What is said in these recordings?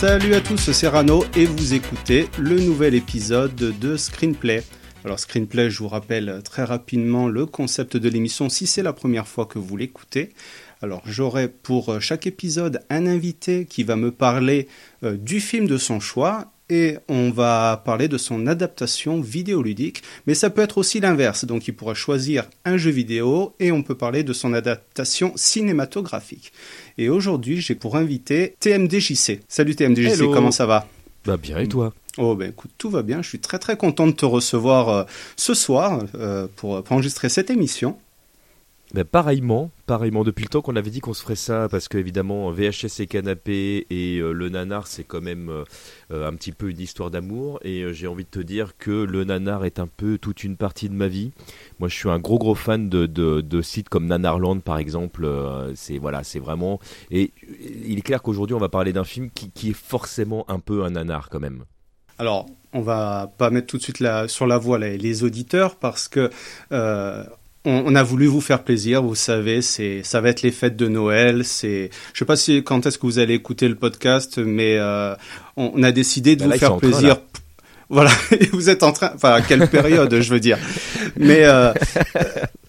Salut à tous, c'est Rano et vous écoutez le nouvel épisode de Screenplay. Alors Screenplay, je vous rappelle très rapidement le concept de l'émission si c'est la première fois que vous l'écoutez. Alors j'aurai pour chaque épisode un invité qui va me parler euh, du film de son choix et on va parler de son adaptation vidéoludique, mais ça peut être aussi l'inverse, donc il pourra choisir un jeu vidéo et on peut parler de son adaptation cinématographique. Et aujourd'hui, j'ai pour invité TMDJC. Salut TMDJC, Hello. comment ça va? Bah bien et toi? Oh ben écoute, tout va bien, je suis très très content de te recevoir euh, ce soir euh, pour, pour enregistrer cette émission. Bah, Pareillement. Depuis le temps qu'on avait dit qu'on se ferait ça, parce que évidemment VHS et canapé et euh, le nanar c'est quand même euh, euh, un petit peu une histoire d'amour. Et j'ai envie de te dire que le nanar est un peu toute une partie de ma vie. Moi je suis un gros gros fan de, de, sites comme Nanarland par exemple. C'est voilà, c'est vraiment. Et il est clair qu'aujourd'hui on va parler d'un film qui, qui est forcément un peu un nanar quand même. Alors, on va pas mettre tout de suite la, sur la voie les, les auditeurs parce que on, on a voulu vous faire plaisir. Vous savez, c'est ça va être les fêtes de Noël. C'est, je sais pas si quand est-ce que vous allez écouter le podcast, mais euh, on, on a décidé de Bah vous là, faire train, plaisir. là. Voilà, et vous êtes en train, enfin à quelle période, je veux dire. Mais euh,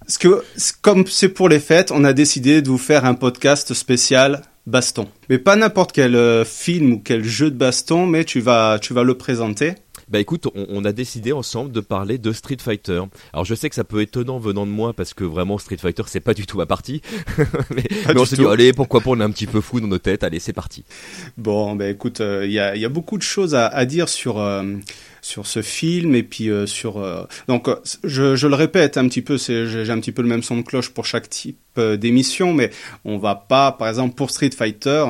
ce que, comme c'est pour les fêtes, on a décidé de vous faire un podcast spécial baston. Mais pas n'importe quel euh, film ou quel jeu de baston, mais tu vas, tu vas le présenter. Bah écoute, on, on a décidé ensemble de parler de Street Fighter. Alors je sais que ça peut être étonnant venant de moi parce que vraiment Street Fighter c'est pas du tout ma partie. mais on s'est dit allez pourquoi pas on est un petit peu fou dans nos têtes, allez c'est parti. Bon, ben écoute, euh, il y, a, y a beaucoup de choses à, à dire sur euh, sur ce film et puis euh, sur euh, donc euh, je, je le répète un petit peu, c'est j'ai un petit peu le même son de cloche pour chaque type d'émission, mais on va pas, par exemple pour Street Fighter,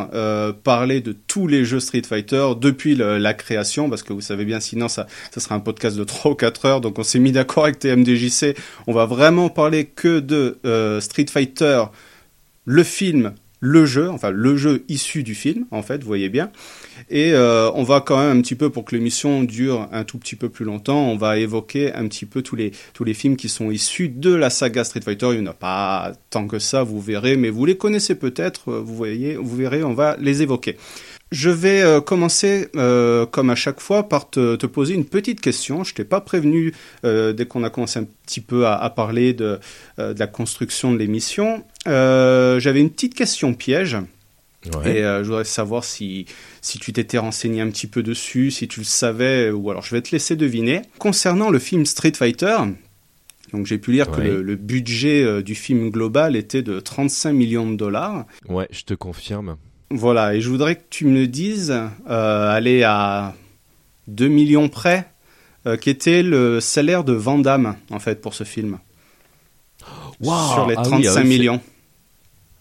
parler de tous les jeux Street Fighter depuis la création, parce que vous savez bien, sinon ça ça sera un podcast de 3 ou 4 heures, donc on s'est mis d'accord avec TMDJC, on va vraiment parler que de Street Fighter, le film le jeu, enfin le jeu issu du film, en fait, vous voyez bien. Et euh, on va quand même un petit peu, pour que l'émission dure un tout petit peu plus longtemps, on va évoquer un petit peu tous les, tous les films qui sont issus de la saga Street Fighter. Il n'y en a pas tant que ça, vous verrez, mais vous les connaissez peut-être, euh, vous voyez, vous verrez, on va les évoquer. Je vais euh, commencer, euh, comme à chaque fois, par te, te poser une petite question. Je t'ai pas prévenu euh, dès qu'on a commencé un petit peu à, à parler de, de la construction de l'émission. J'avais une petite question piège. Et je voudrais savoir si, si tu t'étais renseigné un petit peu dessus, si tu le savais, ou alors je vais te laisser deviner. Concernant le film Street Fighter, donc j'ai pu lire que le, le budget du film global était de 35 millions de dollars. Ouais, je te confirme. Voilà, et je voudrais que tu me dises, euh, aller à 2 millions près, euh, qu'était le salaire de Van Damme, en fait, pour ce film. Waouh, sur les ah oui, 35 ah oui, millions.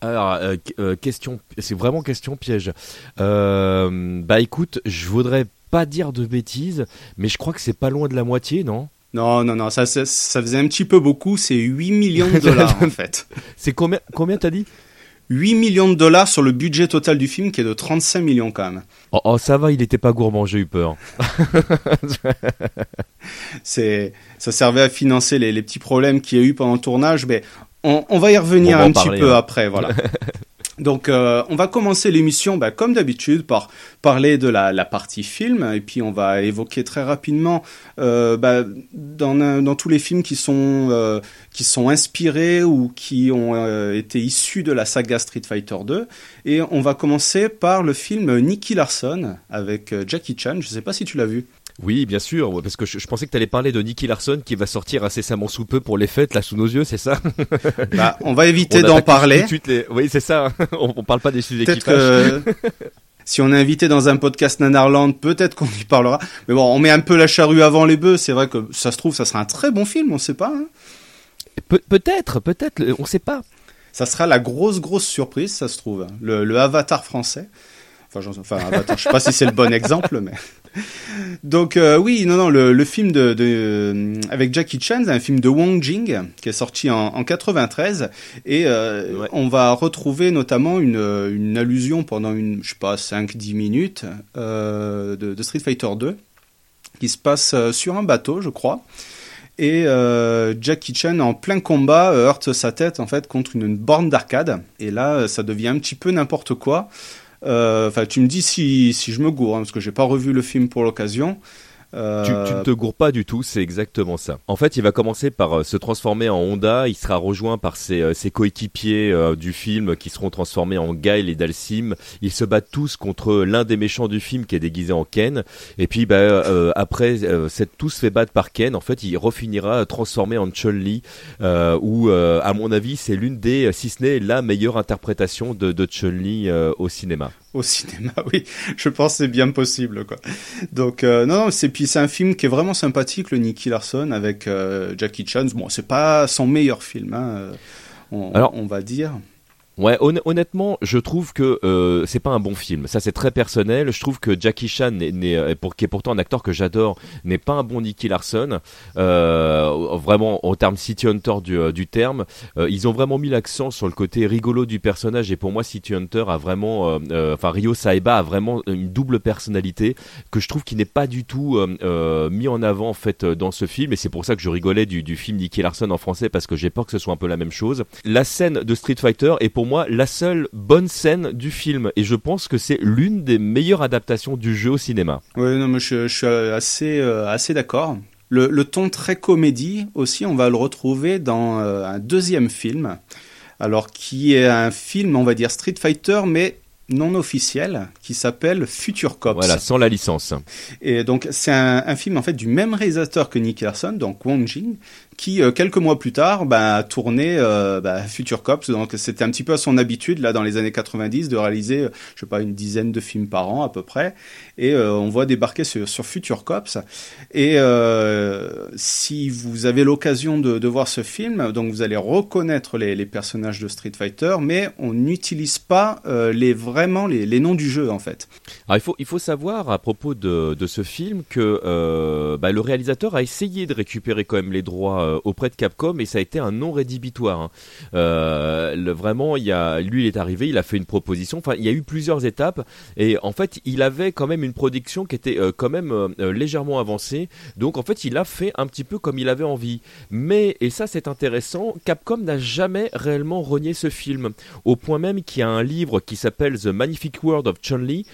Alors euh, qu- question, c'est vraiment question piège. Bah écoute, je voudrais pas dire de bêtises, mais je crois que c'est pas loin de la moitié, non? Non, non, non, ça, ça, ça faisait un petit peu beaucoup, c'est 8 millions de dollars, en fait. C'est combien Combien t'as dit? 8 millions de dollars sur le budget total du film qui est de 35 millions quand même. oh, oh, ça va, il était pas gourmand, j'ai eu peur. C'est, ça servait à financer les, les petits problèmes qu'il y a eu pendant le tournage, mais on, on va y revenir un petit parler, peu hein. après, voilà. Donc, euh, on va commencer l'émission, bah, comme d'habitude, par parler de la, partie film, et puis on va évoquer très rapidement, euh, bah, dans, tous les films qui sont euh, qui sont inspirés ou qui ont été issus de la saga Street Fighter 2, et on va commencer par le film Nicky Larson avec Jackie Chan. Je sais pas si tu l'as vu. Oui, bien sûr, parce que je, je pensais que t'allais parler de Nicky Larson qui va sortir incessamment sous peu pour les fêtes, là sous nos yeux, c'est ça? Bah, on va éviter d'en parler. les- Oui, c'est ça. on, on parle pas des sujets d'équipage. que si on est invité dans un podcast Nanarland, peut-être qu'on y parlera. Mais bon, on met un peu la charrue avant les bœufs. C'est vrai que ça se trouve, ça sera un très bon film, on sait pas. hein. Pe- peut-être, peut-être, on sait pas. Ça sera la grosse, grosse surprise, ça se trouve. Le, le Avatar français. Enfin, j'en- enfin, Avatar, je sais pas si c'est le bon exemple, mais Donc euh, oui, non, non, le, le film de, de, euh, avec Jackie Chan, c'est un film de Wong Jing qui est sorti en, en 93 et euh, Ouais. on va retrouver notamment une, une allusion pendant une, je sais pas, 5-10 minutes de, de Street Fighter 2 qui se passe sur un bateau, je crois. Et Jackie Chan en plein combat heurte sa tête en fait contre une, borne d'arcade et là ça devient un petit peu n'importe quoi. Euh, Enfin, tu me dis si, si je me gourre, hein, parce que j'ai pas revu le film pour l'occasion. Euh, Tu, ne te gourres pas du tout, c'est exactement ça. En fait, il va commencer par euh, se transformer en Honda, il sera rejoint par ses, euh, coéquipiers du film qui seront transformés en Guile et Dalsim. Ils se battent tous contre l'un des méchants du film qui est déguisé en Ken. Et puis, bah, après s'être tous fait battre par Ken, en fait, il refinira transformé en Chun-Li, où, à mon avis, c'est l'une des, si ce n'est la meilleure interprétation de, de Chun-Li au cinéma. Au cinéma, oui, je pense que c'est bien possible, quoi. Donc euh, non, non, c'est puis c'est un film qui est vraiment sympathique, le Nicky Larson avec euh, Jackie Chan. Bon, c'est pas son meilleur film, hein, euh, on, Alors- on va dire. Ouais, honn- honnêtement, je trouve que euh, c'est pas un bon film. Ça, c'est très personnel. Je trouve que Jackie Chan, n'est- n'est- euh, pour, qui est pourtant un acteur que j'adore, n'est pas un bon Nicky Larson. Euh, vraiment, en termes City Hunter du, euh, du terme, euh, ils ont vraiment mis l'accent sur le côté rigolo du personnage. Et pour moi, City Hunter a vraiment, euh, enfin Ryo Saeba a vraiment une double personnalité que je trouve qui n'est pas du tout mis en avant en fait dans ce film. Et c'est pour ça que je rigolais du, du film Nicky Larson en français parce que j'ai peur que ce soit un peu la même chose. La scène de Street Fighter est pour moi la seule bonne scène du film et je pense que c'est l'une des meilleures adaptations du jeu au cinéma. Oui, non, mais je, je suis assez, euh, assez d'accord. Le, le ton très comédie aussi, on va le retrouver dans euh, un deuxième film, alors qui est un film, on va dire Street Fighter, mais non officiel, qui s'appelle Future Cops. Voilà, sans la licence. Et donc c'est un, un film en fait du même réalisateur que Nick Larson, donc Wong Jing, qui euh, quelques mois plus tard bah, a tourné euh, bah, Future Cops. Donc c'était un petit peu à son habitude là dans les années 90 de réaliser, euh, je sais pas, une dizaine de films par an à peu près. Et euh, on voit débarquer sur, sur Future Cops. Et euh, si vous avez l'occasion de, de voir ce film, donc vous allez reconnaître les, les personnages de Street Fighter, mais on n'utilise pas euh, les vraiment les, les noms du jeu en fait. Alors il faut, il faut savoir à propos de, de ce film que bah, le réalisateur a essayé de récupérer quand même les droits euh, auprès de Capcom et ça a été un non rédhibitoire. hein. Euh, vraiment, il a, lui il est arrivé, il a fait une proposition. Enfin, il y a eu plusieurs étapes et en fait il avait quand même une production qui était euh, quand même euh, légèrement avancée. Donc en fait il a fait un petit peu comme il avait envie. Mais et ça c'est intéressant, Capcom n'a jamais réellement renié ce film au point même qu'il y a un livre qui s'appelle The Magnific World of Chun-Li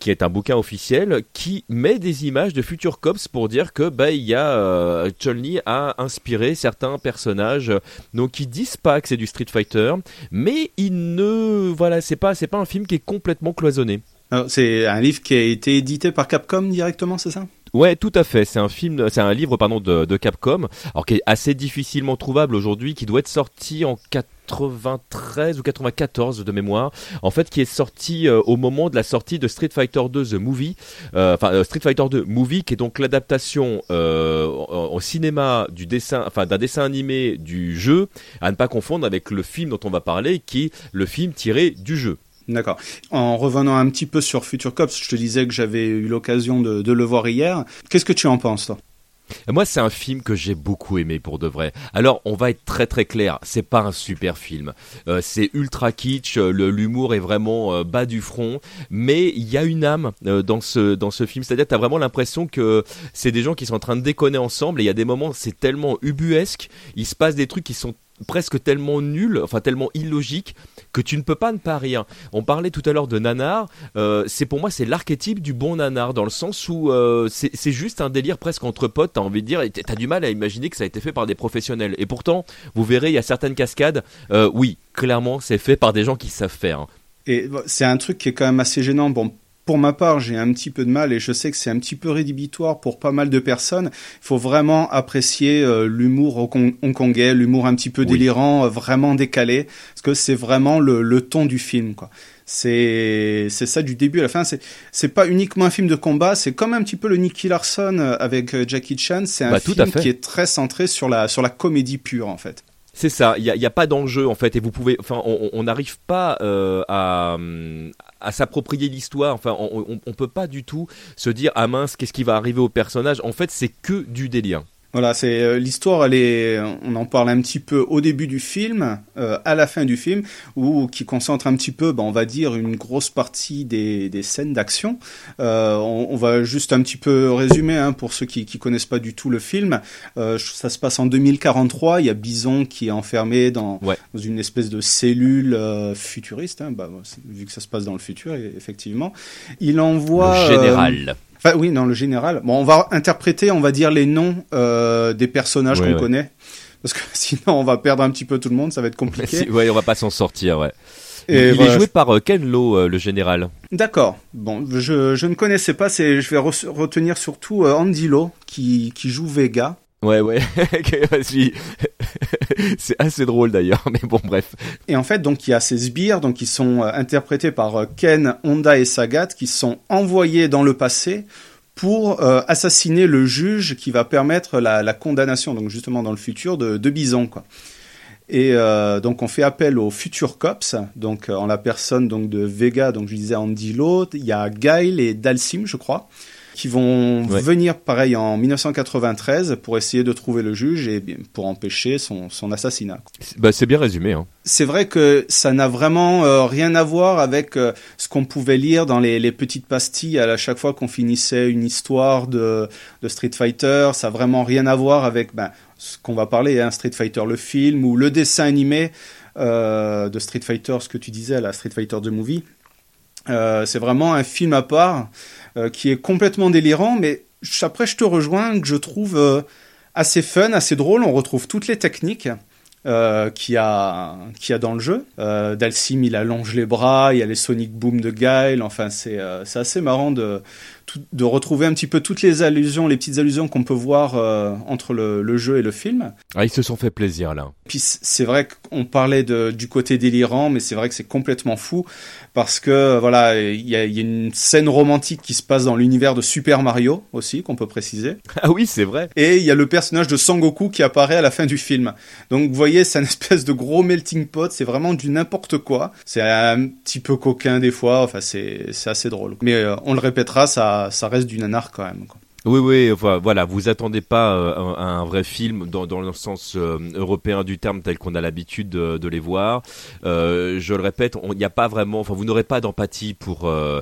qui est un bouquin officiel qui met des images de Future Cops pour dire que bah il y a Chun-Li a inspiré certains personnages donc ils disent pas que c'est du Street Fighter mais ils ne voilà c'est pas c'est pas un film qui est complètement cloisonné Alors, C'est un livre qui a été édité par Capcom directement, c'est ça? Ouais, tout à fait. C'est un film, c'est un livre pardon de, de Capcom, alors qui est assez difficilement trouvable aujourd'hui, qui doit être sorti en 93 ou 94 de mémoire. En fait, qui est sorti euh, au moment de la sortie de Street Fighter 2 The Movie, Euh, enfin euh, Street Fighter 2 Movie, qui est donc l'adaptation au, au cinéma du dessin, enfin d'un dessin animé du jeu, à ne pas confondre avec le film dont on va parler, qui est le film tiré du jeu. D'accord. En revenant un petit peu sur Future Cops, je te disais que j'avais eu l'occasion de, de le voir hier. Qu'est-ce que tu en penses, toi? Moi, c'est un film que j'ai beaucoup aimé pour de vrai. Alors, on va être très très clair, c'est pas un super film. Euh, c'est ultra kitsch, euh, l'humour est vraiment euh, bas du front, mais il y a une âme dans ce dans ce film. C'est-à-dire, t'as vraiment l'impression que c'est des gens qui sont en train de déconner ensemble. Et il y a des moments, c'est tellement ubuesque, il se passe des trucs qui sont presque tellement nuls, enfin tellement illogiques que tu ne peux pas ne pas rire. On parlait tout à l'heure de nanar, euh, c'est pour moi c'est l'archétype du bon nanar dans le sens où euh, c'est juste un délire presque entre potes, t'as envie de dire, t'as du mal à imaginer que ça a été fait par des professionnels. Et pourtant, vous verrez, il y a certaines cascades, euh, oui, clairement c'est fait par des gens qui savent faire. hein. Et c'est un truc qui est quand même assez gênant. Bon, pour ma part, j'ai un petit peu de mal et je sais que c'est un petit peu rédhibitoire pour pas mal de personnes. Il faut vraiment apprécier euh, l'humour hong- hongkongais, l'humour un petit peu Oui. délirant, euh, vraiment décalé, parce que c'est vraiment le, le ton du film, quoi. C'est c'est ça du début à la fin. C'est c'est pas uniquement un film de combat, c'est comme un petit peu le Nicky Larson euh, avec Jackie Chan. C'est un Bah, film qui est très centré sur la sur la comédie pure en fait. C'est ça, il n'y a, pas d'enjeu en fait, et vous pouvez, enfin, on n'arrive pas euh, à, s'approprier l'histoire. Enfin, on, on, peut pas du tout se dire ah mince, qu'est-ce qui va arriver au personnage? En fait, c'est que du délire. Voilà, c'est euh, l'histoire. Elle est, on en parle un petit peu au début du film, euh, à la fin du film, où qui concentre un petit peu, ben, on va dire, une grosse partie des, des scènes d'action. Euh, on, on, va juste un petit peu résumer hein, pour ceux qui, qui connaissent pas du tout le film. Euh, ça se passe en 2043. Il y a Bison qui est enfermé dans, ouais. dans une espèce de cellule euh, futuriste, hein, bah, vu que ça se passe dans le futur, effectivement. Il envoie le général. Enfin, oui, dans le général. Bon, on va interpréter, on va dire les noms euh, des personnages qu'on ouais. connaît. Parce que sinon, on va perdre un petit peu tout le monde, ça va être compliqué. Si- ouais, on va pas s'en sortir. Ouais. Et il voilà, est joué par euh, Ken Lo, euh, le général. D'accord. Bon, je, je ne connaissais pas. C'est, je vais re- retenir surtout Andy Lo qui, qui joue Vega. Ouais, ouais. C'est assez drôle d'ailleurs, mais bon, bref. Et en fait, donc il y a ces sbires, donc qui sont euh, interprétés par euh, Ken, Honda et Sagat, qui sont envoyés dans le passé pour euh, assassiner le juge qui va permettre la, condamnation, donc justement dans le futur de, Bison. Et donc on fait appel aux Future Cops, donc en la personne donc de Vega, donc je disais Andy Lo, il y a Guile et Dalsim, je crois, qui vont Ouais. venir pareil en 1993 pour essayer de trouver le juge et pour empêcher son, son assassinat. C'est- Bah, c'est bien résumé. Hein. C'est vrai que ça n'a vraiment euh, rien à voir avec euh, ce qu'on pouvait lire dans les, les petites pastilles à chaque fois qu'on finissait une histoire de, de Street Fighter. Ça a vraiment rien à voir avec ben, ce qu'on va parler, hein, Street Fighter le film ou le dessin animé euh, de Street Fighter, ce que tu disais, la Street Fighter The Movie. Euh, c'est vraiment un film à part euh, qui est complètement délirant, mais après je te rejoins que je trouve euh, assez fun, assez drôle. On retrouve toutes les techniques euh, qu'il y, a, qu'il y a dans le jeu. Euh, Dalsim, il allonge les bras, il y a les Sonic Boom de Guile. Enfin, c'est euh, c'est assez marrant de, tout- de retrouver un petit peu toutes les allusions, les petites allusions qu'on peut voir euh, entre le, le jeu et le film. Ah, ils se sont fait plaisir là. Puis c'est vrai qu'on parlait de, du côté délirant, mais c'est vrai que c'est complètement fou parce que voilà, il y a, il y a une scène romantique qui se passe dans l'univers de Super Mario aussi, qu'on peut préciser. Ah oui, c'est vrai. Et il y a le personnage de Sangoku qui apparaît à la fin du film. Donc vous voyez, c'est un espèce de gros melting pot, c'est vraiment du n'importe quoi. C'est un petit peu coquin des fois, enfin c'est c'est assez drôle. Mais euh, on le répétera, ça, ça reste du nanar quand même. quoi. Oui, oui, enfin, voilà, vous attendez pas euh, un, un vrai film dans, dans le sens euh, européen du terme tel qu'on a l'habitude de, de les voir. Euh, je le répète, il n'y a pas vraiment, enfin, vous n'aurez pas d'empathie pour euh,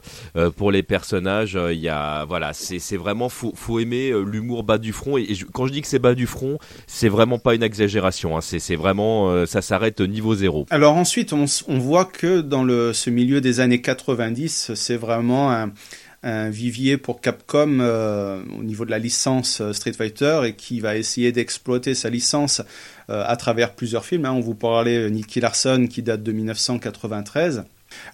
pour les personnages. Il y a, voilà, c'est vraiment faut faut aimer l'humour bas du front. Et, et je- quand je dis que c'est bas du front, c'est vraiment pas une exagération. Hein, c'est vraiment, ça s'arrête niveau zéro. Alors ensuite, on, on voit que dans le, ce milieu des années 90, c'est vraiment un, un vivier pour Capcom euh, au niveau de la licence euh, Street Fighter et qui va essayer d'exploiter sa licence euh, à travers plusieurs films. hein. On vous parlait Nicky Larson qui date de 1993.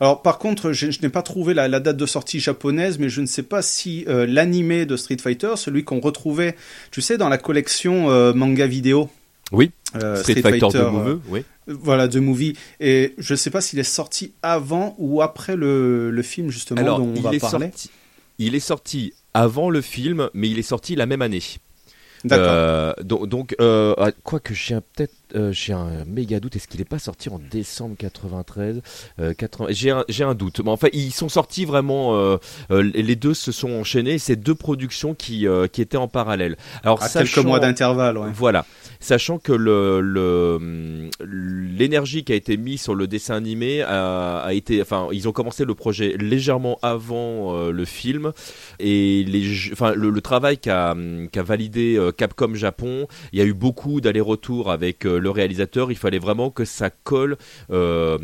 Alors par contre, je, je n'ai pas trouvé la, la date de sortie japonaise, mais je ne sais pas si euh, l'animé de Street Fighter, celui qu'on retrouvait, tu sais, dans la collection euh, manga vidéo. Oui. euh, Street, Fighter, de euh, Movie, oui. voilà, The Movie. Et je ne sais pas s'il est sorti avant ou après le, le film, justement, Alors, dont on il va est parler. sorti. Il est sorti avant le film, mais il est sorti la même année. D'accord. Euh, donc, donc euh, ah, quoique j'ai un peut-être euh, j'ai un méga doute. Est-ce qu'il n'est pas sorti en décembre 93 euh, 80 J'ai un doute. Mais enfin, ils sont sortis vraiment. euh, les deux se sont enchaînés. C'est deux productions qui qui étaient en parallèle. Alors à sachant- quelques mois d'intervalle, ouais. voilà. Sachant que le le- l'énergie qui a été mise sur le dessin animé a, a été, enfin, ils ont commencé le projet légèrement avant le film et les, jeux- enfin, le, le travail qu'a qu'a validé Capcom Japon, il y a eu beaucoup d'allers-retours avec le réalisateur. Il fallait vraiment que ça colle euh,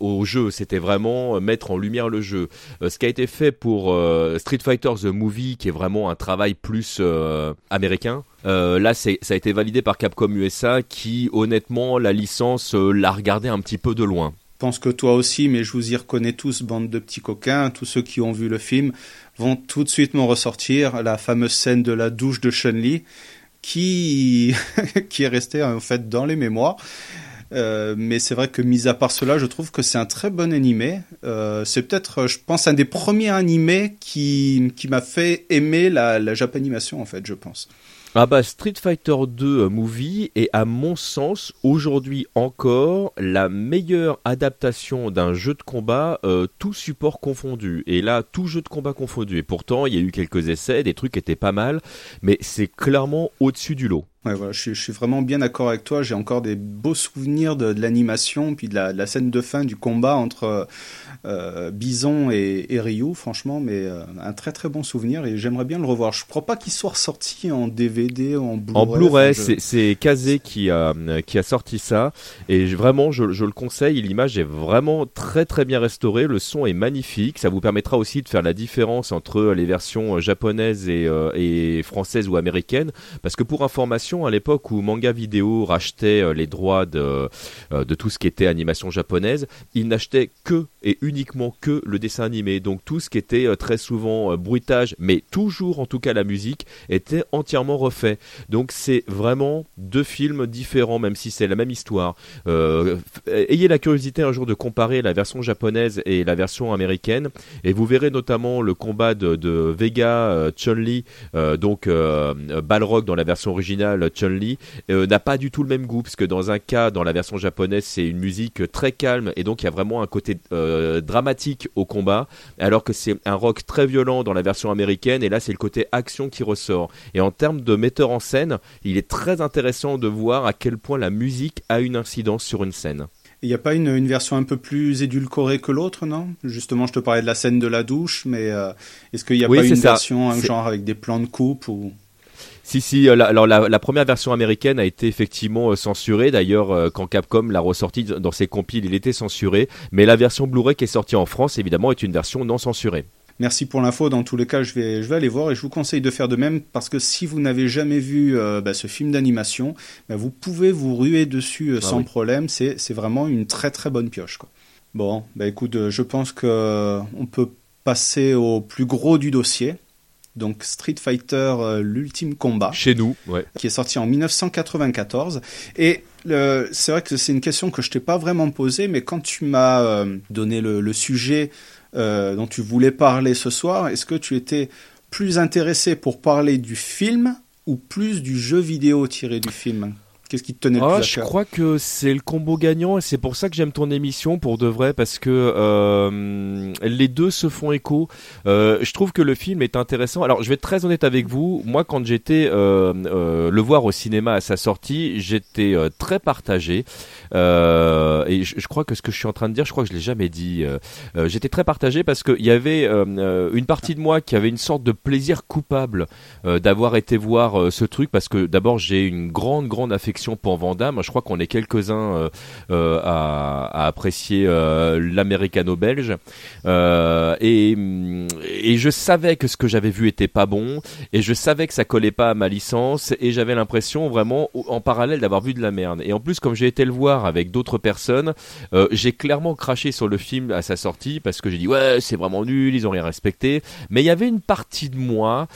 au jeu. C'était vraiment euh, mettre en lumière le jeu. Euh, ce qui a été fait pour Street Fighter The Movie, qui est vraiment un travail plus américain. Là, ça a été validé par Capcom USA, qui honnêtement la licence l'a regardé un petit peu de loin. Je pense que toi aussi, mais je vous y reconnais tous, bande de petits coquins. Tous ceux qui ont vu le film vont tout de suite me ressortir la fameuse scène de la douche de Chun-Li, qui, qui est restée en fait dans les mémoires. Euh, mais c'est vrai que mis à part cela, je trouve que c'est un très bon animé. Euh, c'est peut-être, je pense, un des premiers animés qui, qui m'a fait aimer la, la japanimation, en fait, je pense. Ah bah Street Fighter 2 euh, Movie est à mon sens aujourd'hui encore la meilleure adaptation d'un jeu de combat euh, tout support confondu et là tout jeu de combat confondu et pourtant il y a eu quelques essais des trucs étaient pas mal mais c'est clairement au-dessus du lot. Ouais, voilà, je, je, suis vraiment bien d'accord avec toi. J'ai encore des beaux souvenirs de, de l'animation, puis de la, de la, scène de fin du combat entre euh, Bison et, et, Ryu, franchement, mais euh, un très très bon souvenir et j'aimerais bien le revoir. Je crois pas qu'il soit ressorti en DVD ou en Blu-ray. En Blu-ray, je... c'est Kazé qui a, qui a sorti ça et vraiment, je, je le conseille. L'image est vraiment très très bien restaurée, le son est magnifique. Ça vous permettra aussi de faire la différence entre les versions japonaises et, euh, et françaises ou américaines, parce que pour information, à l'époque où Manga Vidéo rachetait euh, les droits de, euh, de tout ce qui était animation japonaise, ils n'achetaient que et uniquement que le dessin animé. Donc tout ce qui était euh, très souvent bruitage, mais toujours en tout cas la musique, était entièrement refait. Donc c'est vraiment deux films différents, même si c'est la même histoire. Ayez la curiosité un jour de comparer la version japonaise et la version américaine, et vous verrez notamment le combat de, Vega euh, Chun-Li, donc Balrog dans la version originale Chun-Li euh, n'a pas du tout le même goût, parce que dans un cas, dans la version japonaise, c'est une musique très calme, et donc il y a vraiment un côté euh, dramatique au combat, alors que c'est un rock très violent dans la version américaine, et là c'est le côté action qui ressort. Et en termes de metteur en scène, il est très intéressant de voir à quel point la musique a une incidence sur une scène. Il n'y a pas une, une, version un peu plus édulcorée que l'autre, non? Justement, je te parlais de la scène de la douche, mais euh, est-ce qu'il n'y a oui, pas une ça. version un genre avec des plans de coupe ou si, si, la, alors la, la, première version américaine a été effectivement euh, censurée. D'ailleurs, euh, quand Capcom l'a ressorti dans ses compiles, il était censuré. Mais la version Blu-ray qui est sortie en France, évidemment, est une version non censurée. Merci pour l'info. Dans tous les cas, je vais, je vais aller voir et je vous conseille de faire de même parce que si vous n'avez jamais vu euh, bah, ce film d'animation, bah, vous pouvez vous ruer dessus euh, ah sans oui. problème. C'est, vraiment une très très bonne pioche. Quoi. Bon, bah écoute, euh, je pense que euh, on peut passer au plus gros du dossier donc Street Fighter euh, l'ultime combat. Chez nous ouais. qui est sorti en 1994 et c'est vrai que c'est une question que je t'ai pas vraiment posée mais quand tu m'as euh, donné le, le sujet euh, dont tu voulais parler ce soir est-ce que tu étais plus intéressé pour parler du film ou plus du jeu vidéo tiré du film? Qu'est-ce qui te tenait le ah, plus à Je cœur crois que c'est le combo gagnant et c'est pour ça que j'aime ton émission pour de vrai parce que euh, les deux se font écho. Euh, je trouve que le film est intéressant. Alors je vais être très honnête avec vous. Moi quand j'étais euh, le voir au cinéma à sa sortie, j'étais très partagé. Et je, je, crois que ce que je suis en train de dire, je crois que je l'ai jamais dit. j'étais très partagé parce qu'il y avait une partie de moi qui avait une sorte de plaisir coupable d'avoir été voir ce truc parce que d'abord j'ai une grande grande affection pour Vandamme. Je crois qu'on est quelques-uns euh, euh, à, apprécier euh, l'américano-belge. et, je savais que ce que j'avais vu était pas bon. Et je savais que ça collait pas à ma licence. Et j'avais l'impression vraiment en parallèle d'avoir vu de la merde. Et en plus, comme j'ai été le voir avec d'autres personnes, j'ai clairement craché sur le film à sa sortie parce que j'ai dit ouais c'est vraiment nul, ils ont rien respecté. Mais il y avait une partie de moi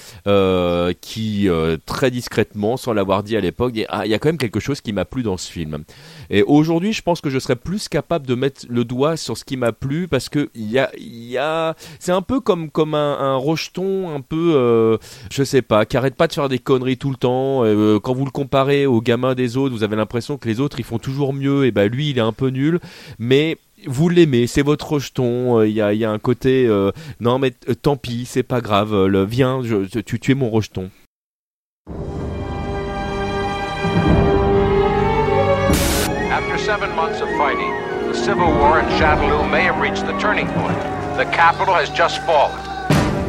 qui très discrètement, sans l'avoir dit à l'époque, ah, il y a quand même quelque chose qui m'a plu dans ce film. Et aujourd'hui, je pense que je serais plus capable de mettre le doigt sur ce qui m'a plu parce que il y a, y a, c'est un peu comme comme un, un rejeton, un peu, euh, je sais pas, qui arrête pas de faire des conneries tout le temps. Euh, quand vous le comparez aux gamins des autres, vous avez l'impression que les autres ils font toujours mieux. Et ben lui, il est un peu nul, mais vous l'aimez, c'est votre rejeton. Il euh, y, y, a, un côté, euh, non mais euh, tant pis, c'est pas grave. Le, viens, tu, tu es mon rejeton. Seven months of fighting, the civil war in Shadaloo may have reached the turning point. The capital has just fallen.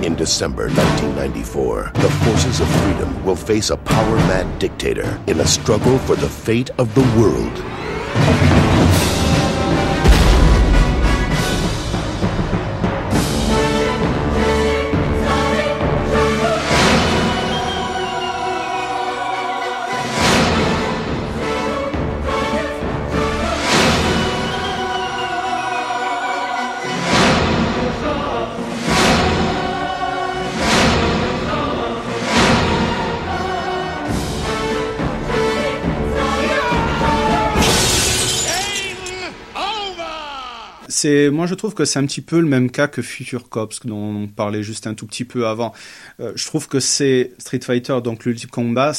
In December 1994, the forces of freedom will face a power mad dictator in a struggle for the fate of the world. C'est moi je trouve que c'est un petit peu le même cas que Future Cops dont on parlait juste un tout petit peu avant. Euh, je trouve que c'est Street Fighter donc l'ultime combat.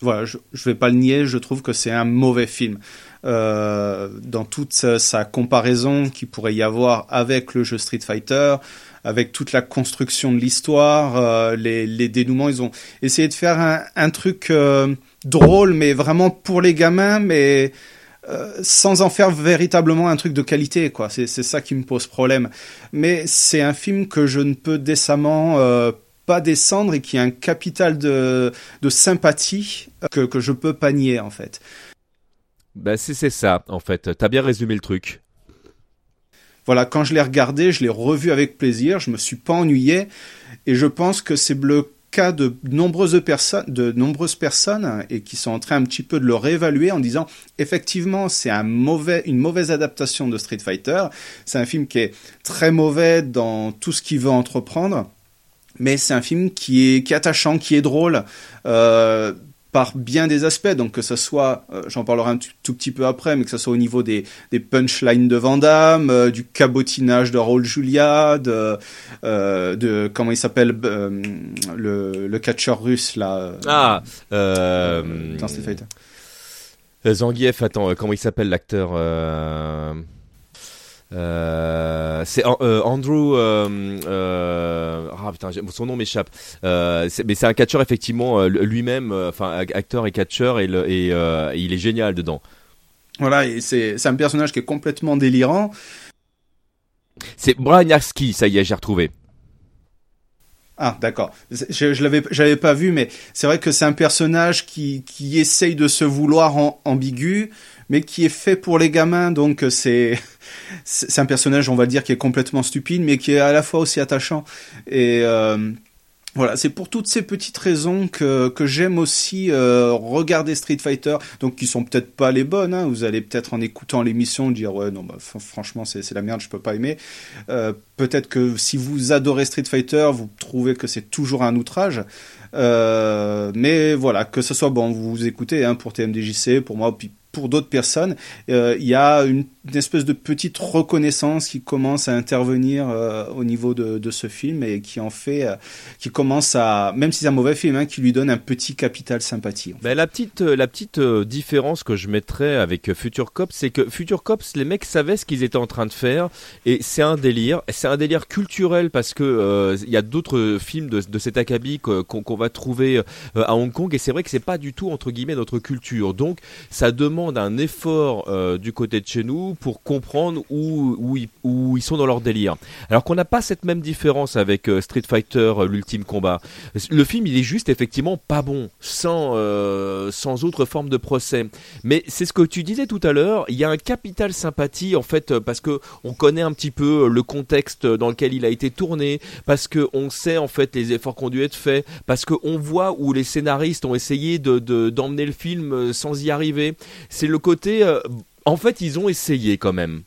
Voilà, je, je vais pas le nier, je trouve que c'est un mauvais film. Euh, dans toute sa, comparaison qu'il pourrait y avoir avec le jeu Street Fighter, avec toute la construction de l'histoire, euh, les, dénouements, ils ont essayé de faire un, un truc drôle, mais vraiment pour les gamins, mais euh, sans en faire véritablement un truc de qualité, quoi. C'est ça qui me pose problème. Mais c'est un film que je ne peux décemment euh, pas descendre et qui a un capital de, de sympathie que, que je peux pas nier, en fait. Bah c'est ça, en fait. T'as bien résumé le truc. Voilà, quand je l'ai regardé, je l'ai revu avec plaisir, je me suis pas ennuyé, et je pense que c'est le cas de nombreuses personnes, de nombreuses personnes, et qui sont en train un petit peu de le réévaluer en disant, effectivement, c'est un mauvais, une mauvaise adaptation de Street Fighter. C'est un film qui est très mauvais dans tout ce qu'il veut entreprendre, mais c'est un film qui est, qui est attachant, qui est drôle. Euh, par bien des aspects, donc que ce soit, euh, j'en parlerai un tout petit peu après, mais que ce soit au niveau des, des punchlines de Van Damme, euh, du cabotinage de Raoul Julia, de, euh, de comment il s'appelle le, le catcheur russe là. Ah, euh, dans Street Fighter. Zangief, attends, comment il s'appelle l'acteur euh, c'est euh, Andrew. Euh, euh, ah putain, son nom m'échappe. Euh, mais c'est un catcheur effectivement lui-même, enfin acteur et catcheur et, le, et il est génial dedans. Voilà, c'est un personnage qui est complètement délirant. C'est Brian Yaski, ça y est, j'ai retrouvé. Ah, d'accord. Je, je l'avais, j'avais pas vu, mais c'est vrai que c'est un personnage qui, qui essaye de se vouloir en, ambigu, mais qui est fait pour les gamins, donc c'est, c'est un personnage, on va dire, qui est complètement stupide, mais qui est à la fois aussi attachant. Et euh, voilà, c'est pour toutes ces petites raisons que, que j'aime aussi euh, regarder Street Fighter, donc qui sont peut-être pas les bonnes. Hein. Vous allez peut-être en écoutant l'émission dire ouais non, bah, franchement c'est la merde, je peux pas aimer. Euh, peut-être que si vous adorez Street Fighter, vous trouvez que c'est toujours un outrage. Euh, mais voilà, que ce soit bon, vous, vous écoutez hein, pour TMDJC, pour moi, puis pour d'autres personnes, euh, il y a une, espèce de petite reconnaissance qui commence à intervenir euh, au niveau de, ce film et qui en fait, euh, qui commence à, même si c'est un mauvais film, hein, qui lui donne un petit capital sympathie. Ben, la petite, la petite différence que je mettrais avec Future Cops, c'est que Future Cops, les mecs savaient ce qu'ils étaient en train de faire et c'est un délire, c'est un délire culturel parce que il y a d'autres films de, de cet acabit qu'on qu va trouver à Hong Kong et c'est vrai que c'est pas du tout entre guillemets notre culture, donc ça demande d'un effort euh, du côté de chez nous pour comprendre où, ils, sont dans leur délire. Alors qu'on n'a pas cette même différence avec euh, Street Fighter, euh, l'ultime combat. Le film, il est juste effectivement pas bon, sans, sans autre forme de procès. Mais c'est ce que tu disais tout à l'heure, il y a un capital sympathie en fait, parce que on connaît un petit peu le contexte dans lequel il a été tourné, parce que on sait en fait les efforts qui ont dû être faits, parce qu'on voit où les scénaristes ont essayé de d'emmener le film sans y arriver c'est le côté. Euh, en fait, ils ont essayé quand même.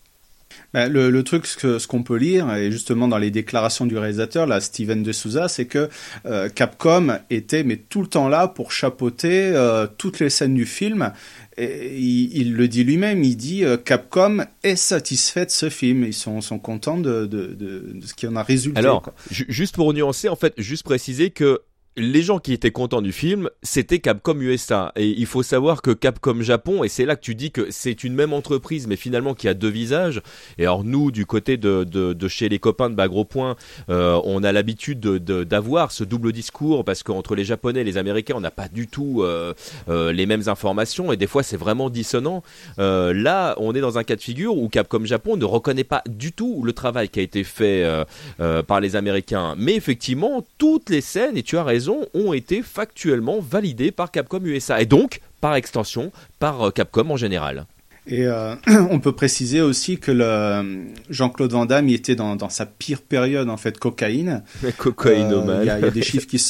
Ben, le, le, truc, ce, ce qu'on peut lire, et justement dans les déclarations du réalisateur, là, Steven de Souza, c'est que euh, Capcom était mais tout le temps là pour chapeauter euh, toutes les scènes du film. Et il, il le dit lui-même, il dit euh, Capcom est satisfait de ce film, ils sont, sont contents de, de, de, de ce qui en a résulté. Alors, quoi. juste pour nuancer, en fait, juste préciser que les gens qui étaient contents du film, c'était Capcom USA. Et il faut savoir que Capcom Japon, et c'est là que tu dis que c'est une même entreprise, mais finalement qui a deux visages. Et alors nous, du côté de, de, de chez les copains de Bagro Point, euh, on a l'habitude d'avoir ce double discours parce qu'entre les Japonais et les Américains, on n'a pas du tout euh, euh, les mêmes informations et des fois c'est vraiment dissonant. Euh, là, on est dans un cas de figure où Capcom Japon ne reconnaît pas du tout le travail qui a été fait euh, euh, par les Américains. Mais effectivement, toutes les scènes, et tu as raison, ont été factuellement validés par Capcom USA et donc par extension par Capcom en général. Et euh, on peut préciser aussi que le Jean-Claude Van Damme il était dans, dans, sa pire période en fait cocaïne. Cocaïne euh, Il y, y, a des chiffres qui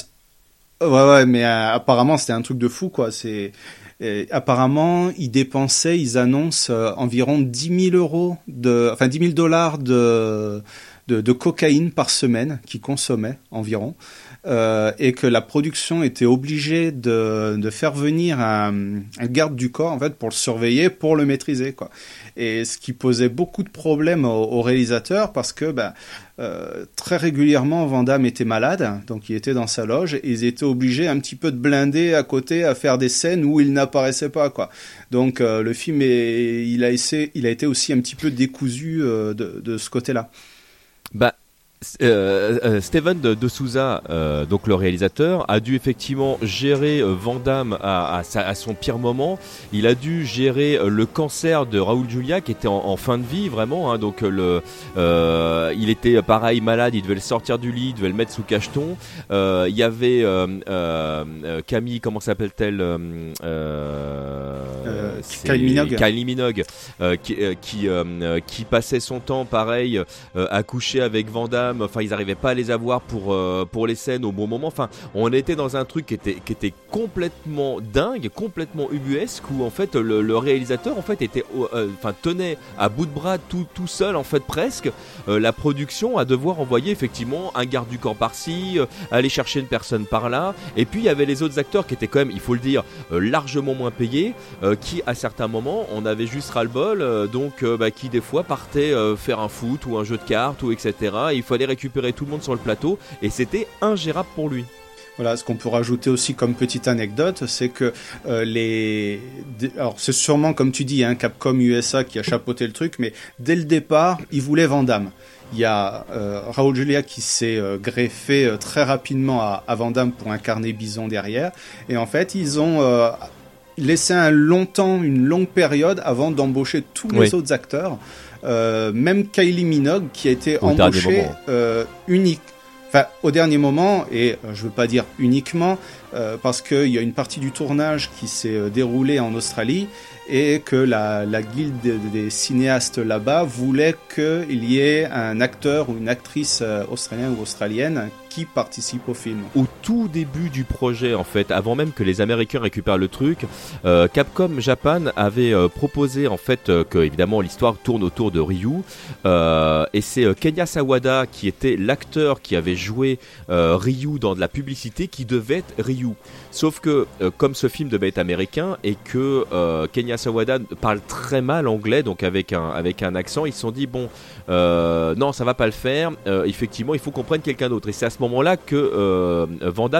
ouais ouais mais euh, apparemment c'était un truc de fou quoi. C'est apparemment ils dépensaient ils annoncent euh, environ 10 000 euros de enfin 10 000 dollars de, de de cocaïne par semaine qu'ils consommaient environ. Euh, et que la production était obligée de, faire venir un, garde du corps en fait pour le surveiller, pour le maîtriser quoi. Et ce qui posait beaucoup de problèmes aux, réalisateurs parce que ben, euh, très régulièrement Van Damme était malade, donc il était dans sa loge et ils étaient obligés un petit peu de blinder à côté à faire des scènes où il n'apparaissait pas quoi. Donc euh, le film est, il a essayé, il a été aussi un petit peu décousu euh, de, de ce côté-là. Bah euh, euh, Steven de, Souza, euh, donc le réalisateur, a dû effectivement gérer euh, Van Damme à, son pire moment. Il a dû gérer le cancer de Raoul Julia qui était en, fin de vie vraiment. Hein, donc il était pareil malade, il devait le sortir du lit, il devait le mettre sous cacheton. il y avait Camille, comment s'appelle-t-elle Kylie Minogue, Kylie Minogue qui, qui, qui, passait son temps pareil à coucher avec Van Damme Enfin, ils n'arrivaient pas à les avoir pour euh, pour les scènes au bon moment. Enfin, on était dans un truc qui était qui était complètement dingue, complètement ubuesque où en fait le, le réalisateur en fait était euh, enfin tenait à bout de bras tout tout seul en fait presque euh, la production à devoir envoyer effectivement un garde du corps par-ci, euh, aller chercher une personne par là. Et puis il y avait les autres acteurs qui étaient quand même, il faut le dire, euh, largement moins payés, qui à certains moments on avait juste ras-le-bol, donc bah, qui des fois partaient faire un foot ou un jeu de cartes ou etc. il aller récupérer tout le monde sur le plateau et c'était ingérable pour lui. Voilà, ce qu'on peut rajouter aussi comme petite anecdote, c'est que euh, les, alors c'est sûrement comme tu dis, hein, Capcom USA qui a chapeauté le truc, mais dès le départ, ils voulaient Vandame. Il y a euh, Raoul Julia qui s'est euh, greffé euh, très rapidement à, à pour incarner Bison derrière, et en fait ils ont laissé un longtemps, une longue période avant d'embaucher tous les autres acteurs. Euh, même Kylie Minogue qui a été Au embauchée euh, unique, enfin au dernier moment et euh, je veux pas dire uniquement euh, parce qu'il y a une partie du tournage qui s'est déroulée en Australie et que la, la guilde des, des cinéastes là-bas voulait qu'il y ait un acteur ou une actrice australienne ou australienne participe au film. au tout début du projet en fait, avant même que les Américains récupèrent le truc, euh, Capcom Japan avait euh, proposé en fait euh, que évidemment l'histoire tourne autour de Ryu et c'est Kenya Sawada qui était l'acteur qui avait joué Ryu dans de la publicité qui devait être Ryu. Sauf que comme ce film devait être américain et que Kenya Sawada parle très mal anglais donc avec un avec un accent, ils se sont dit bon non ça va pas le faire. Effectivement il faut qu'on prenne quelqu'un d'autre et c'est à ce moment-là que euh,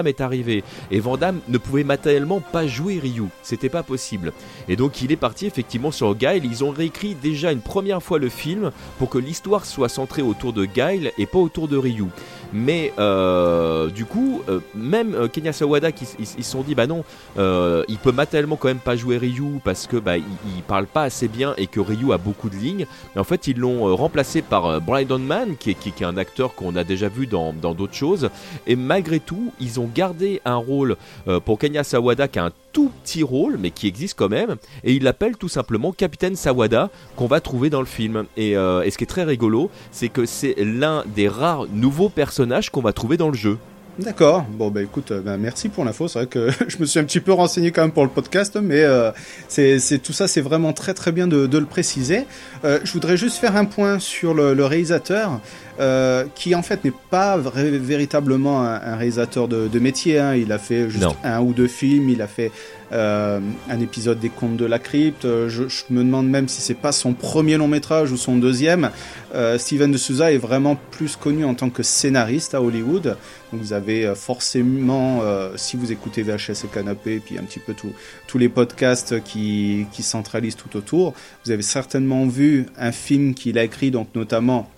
est arrivé et Van Damme ne pouvait matériellement pas jouer Ryu, c'était pas possible. Et donc il est parti effectivement sur Guile. Ils ont réécrit déjà une première fois le film pour que l'histoire soit centrée autour de Guile et pas autour de Ryu. Mais euh, du coup, euh, même euh, Kenya Sawada, qui ils se sont dit bah non, il peut matériellement quand même pas jouer Ryu parce que bah il, parle pas assez bien et que Ryu a beaucoup de lignes. En fait, ils l'ont remplacé par Brandon Mann, qui est, qui, qui est un acteur qu'on a déjà vu dans dans d'autres choses. Et malgré tout, ils ont gardé un rôle pour Kenya Sawada qui a un tout petit rôle, mais qui existe quand même, et il l'appelle tout simplement Capitaine Sawada, qu'on va trouver dans le film. Et, euh, et ce qui est très rigolo, c'est que c'est l'un des rares nouveaux personnages qu'on va trouver dans le jeu. D'accord. Bon bah écoute, euh, bah, merci pour l'info. C'est vrai que je me suis un petit peu renseigné quand même pour le podcast, mais euh, c'est tout ça, c'est vraiment très très bien de, le préciser. Je voudrais juste faire un point sur le réalisateur, euh, qui en fait n'est pas véritablement un, un réalisateur de, de métier. hein. Il a fait juste Non. un ou deux films. Il a fait euh, un épisode des Contes de la Crypte. Euh, Je, je me demande même si c'est pas son premier long métrage ou son deuxième. Euh, Steven de Souza est vraiment plus connu en tant que scénariste à Hollywood. Donc vous avez forcément, euh, si vous écoutez VHS et Canapé, et puis un petit peu tout- tous les podcasts qui, qui centralisent tout autour, vous avez certainement vu un film qu'il a écrit, donc notamment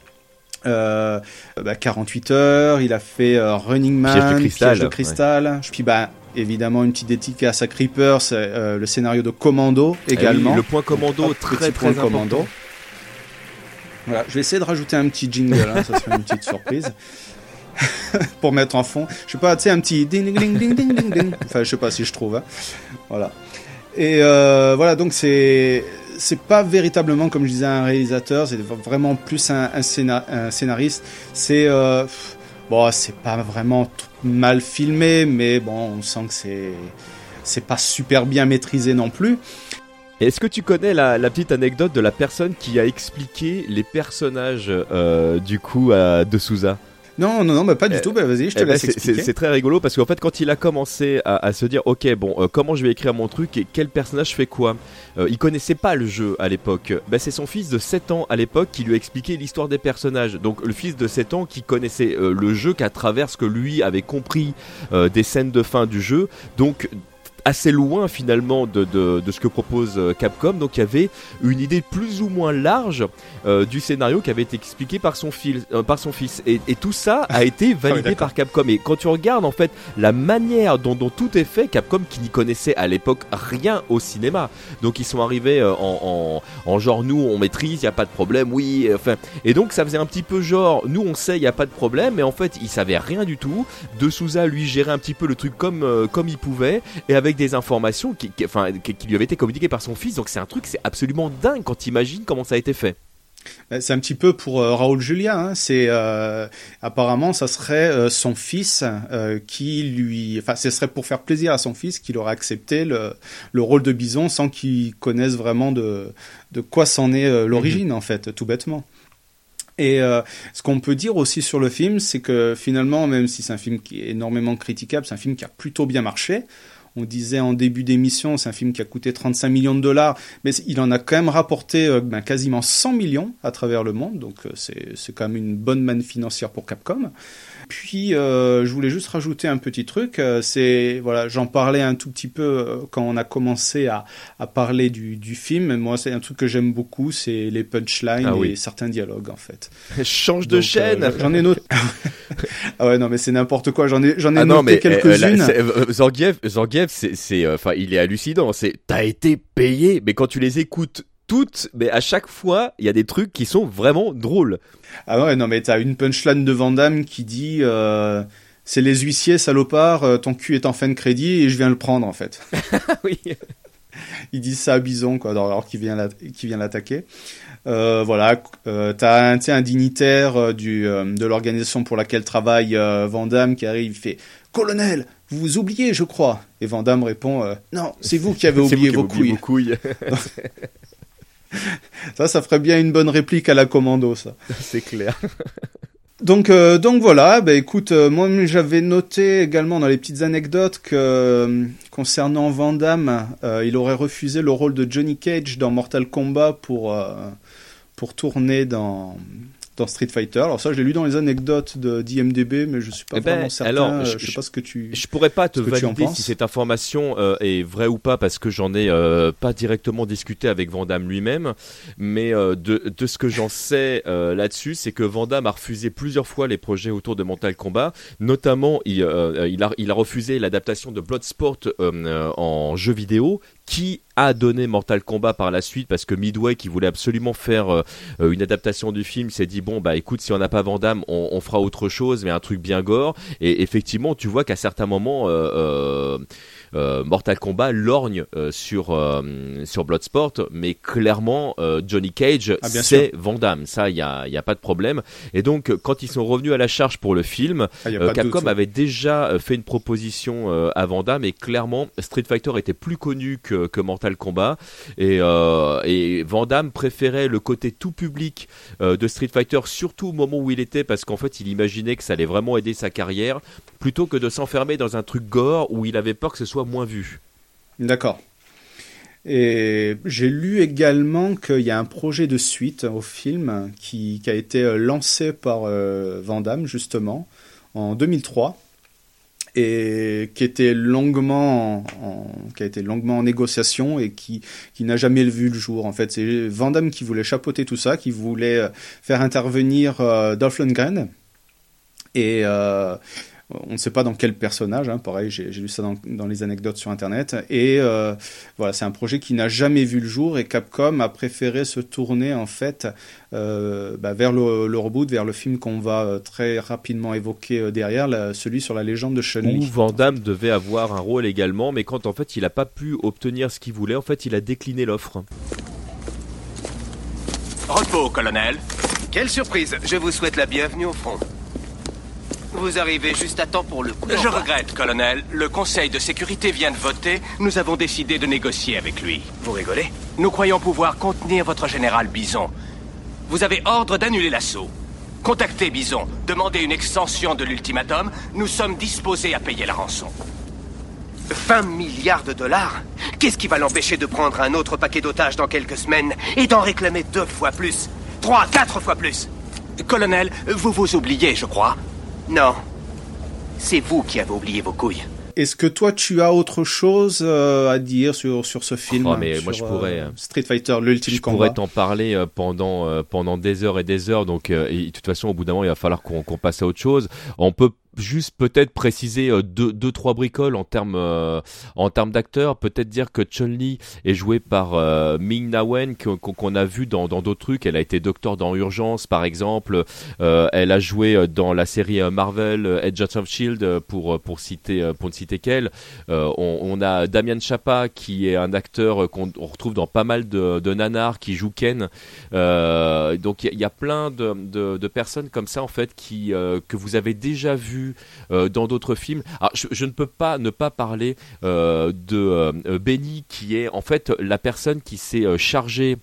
euh, bah, 48 heures, il a fait euh, Running Man, Piège de cristal, Piège de cristal. puis bah évidemment une petite dédicace à Creeper, c'est euh, le scénario de Commando également. Et oui, le point commando Hop, très petit très point commando. Voilà, je vais essayer de rajouter un petit jingle, hein, ça serait une petite surprise. Pour mettre en fond, je sais pas, tu sais, un petit ding ding ding ding ding ding. Enfin, je sais pas si je trouve. hein. Voilà. Et voilà, donc c'est c'est pas véritablement, comme je disais, un réalisateur, c'est vraiment plus un, un, scéna- un scénariste. C'est euh, bon, c'est pas vraiment mal filmé, mais bon, on sent que c'est c'est pas super bien maîtrisé non plus. Est-ce que tu connais la, la petite anecdote de la personne qui a expliqué les personnages euh, du coup à De Souza Non, non, non, bah pas du Euh, tout. Bah vas-y, je te Eh ben, laisse c'est- expliquer. c'est c'est très rigolo parce qu'en fait, quand il a commencé à, à se dire, ok, bon, euh, comment je vais écrire mon truc et quel personnage fait quoi, euh, il connaissait pas le jeu à l'époque. Ben, c'est son fils de 7 ans à l'époque qui lui a expliqué l'histoire des personnages. Donc, le fils de 7 ans qui connaissait euh, le jeu qu'à travers ce que lui avait compris des scènes de fin du jeu. Donc, assez loin finalement de, de, de ce que propose euh, Capcom. Donc il y avait une idée plus ou moins large euh, du scénario qui avait été expliqué par son, fil, euh, par son fils. Et, et tout ça a été validé d'accord. par Capcom. Et quand tu regardes en fait la manière dont, dont tout est fait, Capcom qui n'y connaissait à l'époque rien au cinéma. Donc ils sont arrivés en, en, en genre nous on maîtrise, il n'y a pas de problème, oui. Enfin, et donc ça faisait un petit peu genre nous on sait, il n'y a pas de problème. Mais en fait ils savaient rien du tout. De Souza lui gérait un petit peu le truc comme, euh, comme il pouvait et avec des informations qui, qui- enfin, qui, qui lui avaient été communiquées par son fils. Donc c'est un truc, c'est absolument dingue quand tu imagines comment ça a été fait. Bah, C'est un petit peu pour euh, Raoul Julia. Hein. C'est euh, apparemment ça serait euh, son fils qui lui, enfin, ce serait pour faire plaisir à son fils qu'il aurait accepté le, le rôle de Bison sans qu'il connaisse vraiment de de quoi s'en est l'origine en fait, tout bêtement. Et euh, ce qu'on peut dire aussi sur le film, c'est que finalement, même si c'est un film qui est énormément critiquable, c'est un film qui a plutôt bien marché. On disait en début d'émission, c'est un film qui a coûté 35 millions de dollars, mais il en a quand même rapporté euh, ben, quasiment 100 millions à travers le monde, donc euh, c'est c'est quand même une bonne manne financière pour Capcom. Puis euh, je voulais juste rajouter un petit truc, euh, c'est voilà, j'en parlais un tout petit peu euh, quand on a commencé à, à parler du, du film. Moi, c'est un truc que j'aime beaucoup, c'est les punchlines Ah et certains dialogues en fait. Change de Donc, chaîne. euh, j'en ai noté. ah ouais, non mais c'est n'importe quoi. J'en ai j'en ai Ah noté euh, quelques-unes. Zangief, Zangief, c'est, enfin, il est hallucinant. C'est, t'as été payé, mais quand tu les écoutes toutes, mais à chaque fois, il y a des trucs qui sont vraiment drôles. Ah ouais, non, mais t'as une punchline de Van Damme qui dit euh, C'est les huissiers, salopard, euh, ton cul est en fin de crédit et je viens le prendre en fait. oui. Ils disent ça à Bison, quoi, alors qu'il vient, l'attaquer. Euh, voilà, euh, t'as un, dignitaire du, de l'organisation pour laquelle travaille Van Damme qui arrive, il fait Colonel, vous vous oubliez, je crois. Et Van Damme répond euh, Non, c'est vous qui avez vous oublié qui vos avez oublié couilles. vos couilles. Ça, ça ferait bien une bonne réplique à la commando, ça. c'est clair. Donc, euh, donc voilà, bah écoute, euh, moi j'avais noté également dans les petites anecdotes que euh, concernant Van Damme, il aurait refusé le rôle de Johnny Cage dans Mortal Kombat pour, pour tourner dans, dans Street Fighter. Alors ça, je l'ai lu dans les anecdotes de d'IMDB, mais je suis pas Eh ben, vraiment certain. alors, euh, je- je, sais pas ce que tu... Je pourrais pas te valider si cette information euh, est vraie ou pas parce que j'en ai euh, pas directement discuté avec Vandamme lui-même, mais euh, de, de ce que j'en sais là-dessus, c'est que Vandamme a refusé plusieurs fois les projets autour de Mental Combat, notamment il, il, a, il a refusé l'adaptation de Bloodsport en jeu vidéo qui a donné Mortal Kombat par la suite? Parce que Midway qui voulait absolument faire euh, euh, une adaptation du film s'est dit bon bah écoute si on n'a pas Vandamme on, on fera autre chose mais un truc bien gore. Et effectivement tu vois qu'à certains moments euh, Mortal Kombat lorgne euh, sur euh, sur Bloodsport mais clairement euh, Johnny Cage Ah, c'est Vandamme ça il y a y a pas de problème. Et donc quand ils sont revenus à la charge pour le film Ah, euh, Capcom avait déjà euh, fait une proposition euh, à Vanda, mais clairement Street Fighter était plus connu que, que Mortal Kombat. Et, euh, et Van Damme préférait le côté tout public euh, de Street Fighter, surtout au moment où il était, parce qu'en fait il imaginait que ça allait vraiment aider sa carrière, plutôt que de s'enfermer dans un truc gore où il avait peur que ce soit moins vu. D'accord. Et j'ai lu également qu'il y a un projet de suite au film qui, qui a été euh, lancé par euh, Van Damme, justement, en 2003, et qui était longuement en, qui a été longuement en négociation et qui, qui n'a jamais vu le jour. En fait, c'est Van Damme qui voulait chapeauter tout ça, qui voulait euh, faire intervenir euh, Dolph Lundgren. Et euh, on ne sait pas dans quel personnage, hein, pareil, j'ai j'ai lu ça dans, dans les anecdotes sur Internet. Et euh, voilà, c'est un projet qui n'a jamais vu le jour et Capcom a préféré se tourner en fait euh, bah, vers le, le reboot, vers le film qu'on va euh, très rapidement évoquer euh, derrière, la- celui sur la légende de Où Chun-Li. Van Damme devait avoir un rôle également, mais quand en fait il n'a pas pu obtenir ce qu'il voulait, en fait il a décliné l'offre. Repos, colonel. Quelle surprise Je vous souhaite la bienvenue au front. Vous arrivez juste à temps pour le coup Je regrette, colonel. Le Conseil de sécurité vient de voter. Nous avons décidé de négocier avec lui. Vous rigolez? Nous croyons pouvoir contenir votre général Bison. Vous avez ordre d'annuler l'assaut. Contactez Bison, demandez une extension de l'ultimatum. Nous sommes disposés à payer la rançon. 20 milliards de dollars? Qu'est-ce qui va l'empêcher de prendre un autre paquet d'otages dans quelques semaines et d'en réclamer deux fois plus? Trois, quatre fois plus? Colonel, vous vous oubliez, je crois. Non. C'est vous qui avez oublié vos couilles. Est-ce que toi, tu as autre chose euh, à dire sur, sur ce film Oh, mais sur, moi, je pourrais, euh, Street Fighter, l'ultime Je pourrais t'en parler euh, pendant, euh, pendant des heures et des heures. Donc, euh, et de toute façon, au bout d'un moment, il va falloir qu'on qu'on passe à autre chose. On peut juste peut-être préciser euh, deux, deux trois bricoles en termes euh, en termes d'acteurs. Peut-être dire que Chun Li est joué par euh, Ming Na Wen qu'on a vu dans dans d'autres trucs. Elle a été docteur dans Urgence, par exemple. Euh, elle a joué euh, dans la série euh, Marvel Agents of Shield pour pour citer pour ne citer qu'elle. On, on a Damien Chapa qui est un acteur qu'on on retrouve dans pas mal de, de nanars qui joue Ken. Donc il y, y a plein de, de, de personnes comme ça en fait qui que vous avez déjà vu euh, dans d'autres films. Alors je, ne peux pas ne pas parler euh, de euh, Benny qui est en fait la personne qui s'est chargée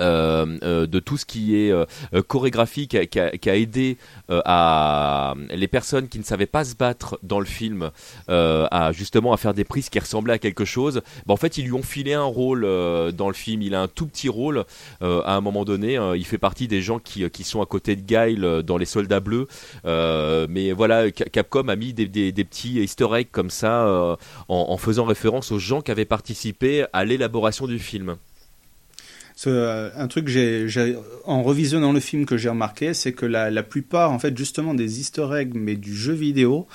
de tout ce qui est euh, euh, chorégraphie qui a, aidé euh, à les personnes qui ne savaient pas se battre dans le film euh, à justement à faire des prises qui ressemblaient à quelque chose. Bah, en fait, ils lui ont filé un rôle euh, dans le film. Il a un tout petit rôle euh, à un moment donné. euh, il fait partie des gens qui, sont à côté de Guile euh, dans les Soldats Bleus. Euh, mais voilà, Ca- Capcom a mis des, petits Easter comme ça euh, en faisant référence aux gens qui avaient participé à l'élaboration du film. Euh, un truc que j'ai, j'ai- en revisionnant le film que j'ai remarqué, c'est que la, la plupart, en fait, justement, des Easter eggs, mais du jeu vidéo,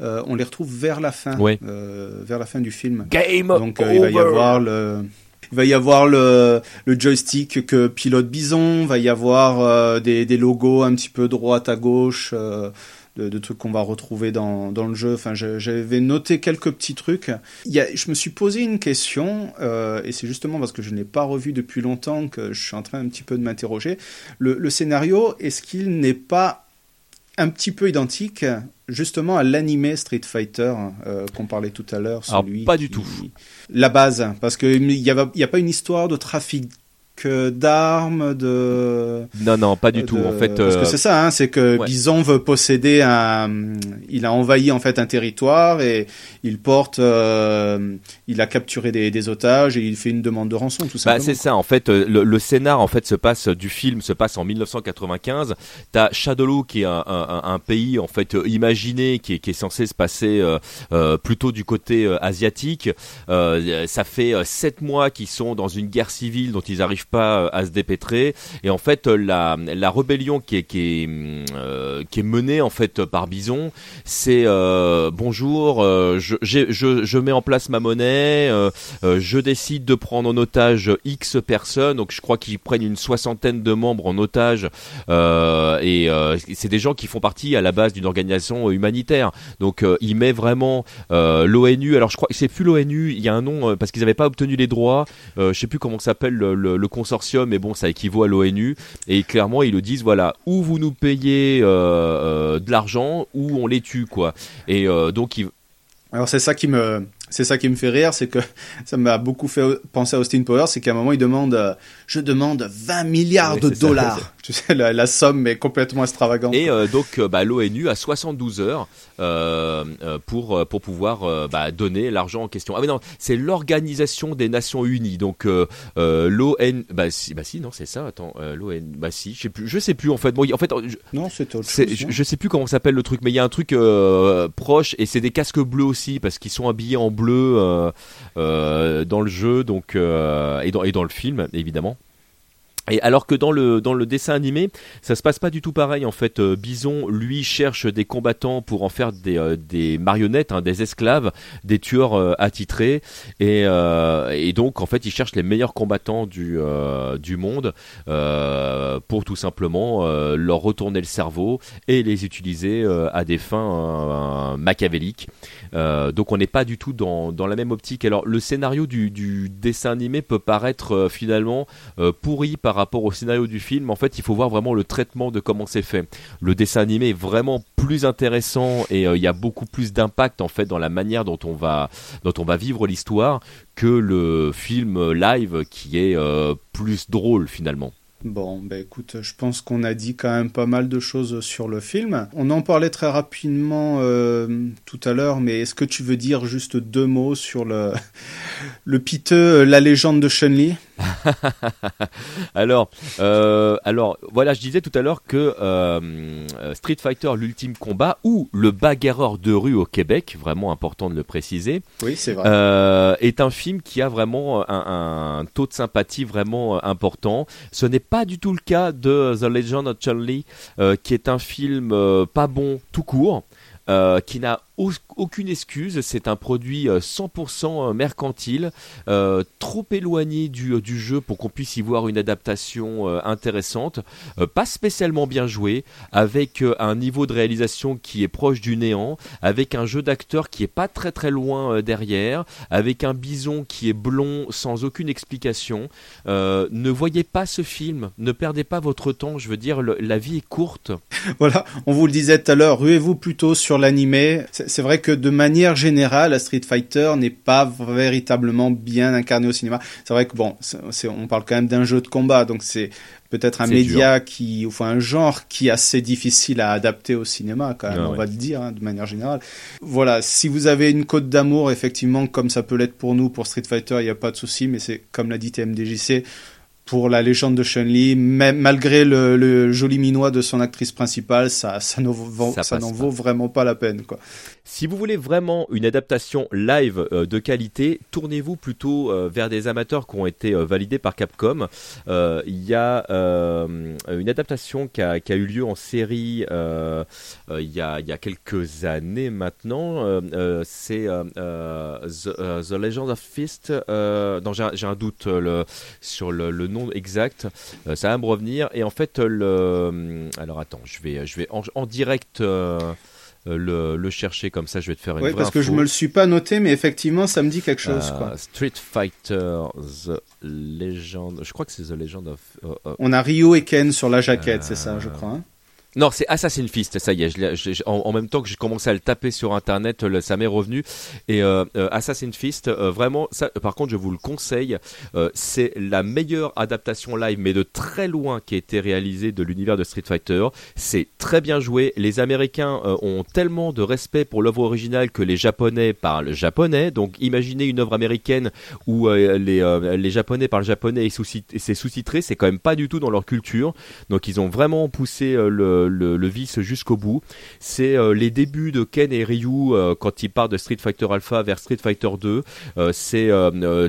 euh, on les retrouve vers la fin, Ouais. euh, vers la fin du film. Game Donc euh, il va y avoir le il va y avoir le, le joystick que pilote Bison, va y avoir euh, des, des logos un petit peu droite à gauche, euh, de, de trucs qu'on va retrouver dans, dans le jeu. Enfin, j'avais noté quelques petits trucs. Il y a, je me suis posé une question, euh, et c'est justement parce que je n'ai pas revu depuis longtemps que je suis en train un petit peu de m'interroger. Le, le scénario, est-ce qu'il n'est pas un petit peu identique justement à l'animé Street Fighter euh, qu'on parlait tout à l'heure. Alors, celui pas du qui- tout. La base, parce qu'il n'y a, y a pas une histoire de trafic d'armes, de... Non, non, pas du de- tout. En fait, parce euh, que c'est ça, hein, c'est que ouais. Bison veut posséder un, il a envahi en fait un territoire et il porte, euh, il a capturé des, des otages et il fait une demande de rançon, tout Bah, simplement. c'est ça en fait euh, le, le scénar en fait se passe du film se passe en 1995 t'as Shadowloo qui est un, un, un pays en fait euh, imaginé qui est, qui est censé se passer euh, euh, plutôt du côté euh, asiatique Euh, ça fait euh, sept mois qu'ils sont dans une guerre civile dont ils n'arrivent pas euh, à se dépêtrer et en fait euh, la, la rébellion qui est, qui est, euh, menée en fait par Bison c'est bonjour je, je, je mets en place ma monnaie je décide de prendre en otage X personnes, donc je crois qu'ils prennent une soixantaine de membres en otage, et c'est des gens qui font partie à la base d'une organisation humanitaire. Donc il met vraiment l'ONU. Alors je crois que c'est plus l'ONU, il y a un nom parce qu'ils n'avaient pas obtenu les droits. Je sais plus comment s'appelle le, le- le consortium, mais bon, ça équivaut à l'ONU. Et clairement, ils le disent voilà, ou vous nous payez euh, euh, de l'argent, ou on les tue, quoi. Et euh, donc ils, Alors c'est ça qui me, c'est ça qui me fait rire, c'est que ça m'a beaucoup fait penser à Austin Powers, c'est qu'à un moment il demande, euh, je demande 20 milliards Oui, de ça. tu sais, la, la somme est complètement extravagante. Et euh, donc euh, bah, l'ONU a 72 heures euh, pour pour pouvoir euh, bah, donner l'argent en question. Ah mais non, c'est l'organisation des Nations Unies. Donc euh, euh, l'ON bah si bah si non c'est ça. Attends euh, l'ON bah si je sais plus je sais plus en fait. Bon en fait je, non, c'était autre c'est- chose. je, je sais plus comment s'appelle le truc, mais il y a un truc euh, proche et c'est des casques bleus aussi parce qu'ils sont habillés en bleu euh, euh, dans le jeu, donc euh, et dans et dans le film évidemment. Et alors que dans le dans le dessin animé, ça se passe pas du tout pareil en fait. Euh, Bison lui cherche des combattants pour en faire des euh, des marionnettes, hein, des esclaves, des tueurs euh, attitrés et et donc en fait il cherche les meilleurs combattants du du monde pour tout simplement leur retourner le cerveau et les utiliser à des fins machiavéliques. Donc on n'est pas du tout dans dans la même optique. Alors le scénario du du dessin animé peut paraître finalement pourri par rapport au scénario du film. En fait, il faut voir vraiment le traitement de comment c'est fait. Le dessin animé est vraiment plus intéressant et euh, il y a beaucoup plus d'impact en fait dans la manière dont on va dont on va vivre l'histoire que le film live qui est euh, plus drôle finalement. Bon, ben écoute, je pense qu'on a dit quand même pas mal de choses sur le film. On en parlait très rapidement euh, tout à l'heure, mais est-ce que tu veux dire juste deux mots sur le, le piteux La légende de Chun-Li? Alors, euh, alors, voilà, je disais tout à l'heure que euh, Street Fighter, l'ultime combat, ou le bagarreur de rue au Québec, vraiment important de le préciser, Oui, c'est vrai. euh, est un film qui a vraiment un, un taux de sympathie vraiment important. Ce n'est pas du tout le cas de The Legend of Chun-Li, euh, qui est un film euh, pas bon tout court. euh, qui n'a aucune excuse, c'est un produit euh, 100% mercantile, euh, trop éloigné du, jeu pour qu'on puisse y voir une adaptation euh, intéressante, euh, pas spécialement bien joué, avec euh, un niveau de réalisation qui est proche du néant, avec un jeu d'acteur qui est pas très très loin euh, derrière, avec un bison qui est blond sans aucune explication. Euh, ne voyez pas ce film, ne perdez pas votre temps, je veux dire, la vie est courte. Voilà, on vous le disait tout à l'heure, ruez-vous plutôt sur l'animé. C'est vrai que de manière générale, Street Fighter n'est pas véritablement bien incarné au cinéma. C'est vrai que bon, on parle quand même d'un jeu de combat, donc c'est peut-être un média qui, enfin un genre qui est assez difficile à adapter au cinéma quand même, Ah on ouais. va le dire hein, de manière générale. Voilà, si vous avez une cote d'amour, effectivement, comme ça peut l'être pour nous, pour Street Fighter, il n'y a pas de souci, mais c'est comme l'a dit TMDJC, pour la légende de Chun-Li, malgré le, le joli minois de son actrice principale, ça, ça n'en vaut, Ça ça vraiment pas la peine, quoi. Si vous voulez vraiment une adaptation live euh, de qualité, tournez-vous plutôt euh, vers des amateurs qui ont été euh, validés par Capcom. Il y a une adaptation qui a, eu lieu en série il, y a, quelques années maintenant. C'est The, The Legend of Fist. Non, j'ai un- doute sur le, nom exact. Ça va me revenir. Et en fait. Alors attends, je vais, en direct. Euh, le, le chercher comme ça, je vais te faire une Oui, parce que je me le suis pas noté, mais effectivement, ça me dit quelque chose, Euh, quoi. Street Fighter The Legend. Je crois que c'est The Legend of. euh, On a Ryo et Ken sur la jaquette, c'est ça, je crois. hein. Non, c'est Assassin's Fist, ça y est. en, même temps que j'ai commencé à le taper sur internet, le- ça m'est revenu. Et euh, euh, Assassin's Fist, euh, vraiment, ça, par contre, je vous le conseille. c'est la meilleure adaptation live, mais de très loin, qui a été réalisée de l'univers de Street Fighter. C'est très bien joué. Les Américains ont tellement de respect pour l'œuvre originale que les Japonais parlent japonais. Donc, imaginez une œuvre américaine où les, les Japonais parlent japonais et c'est sous-titré. C'est quand même pas du tout dans leur culture. Donc, ils ont vraiment poussé euh, le, vice jusqu'au bout. C'est euh, les débuts de Ken et Ryu euh, quand ils partent de Street Fighter Alpha vers Street Fighter 2. Euh, c'est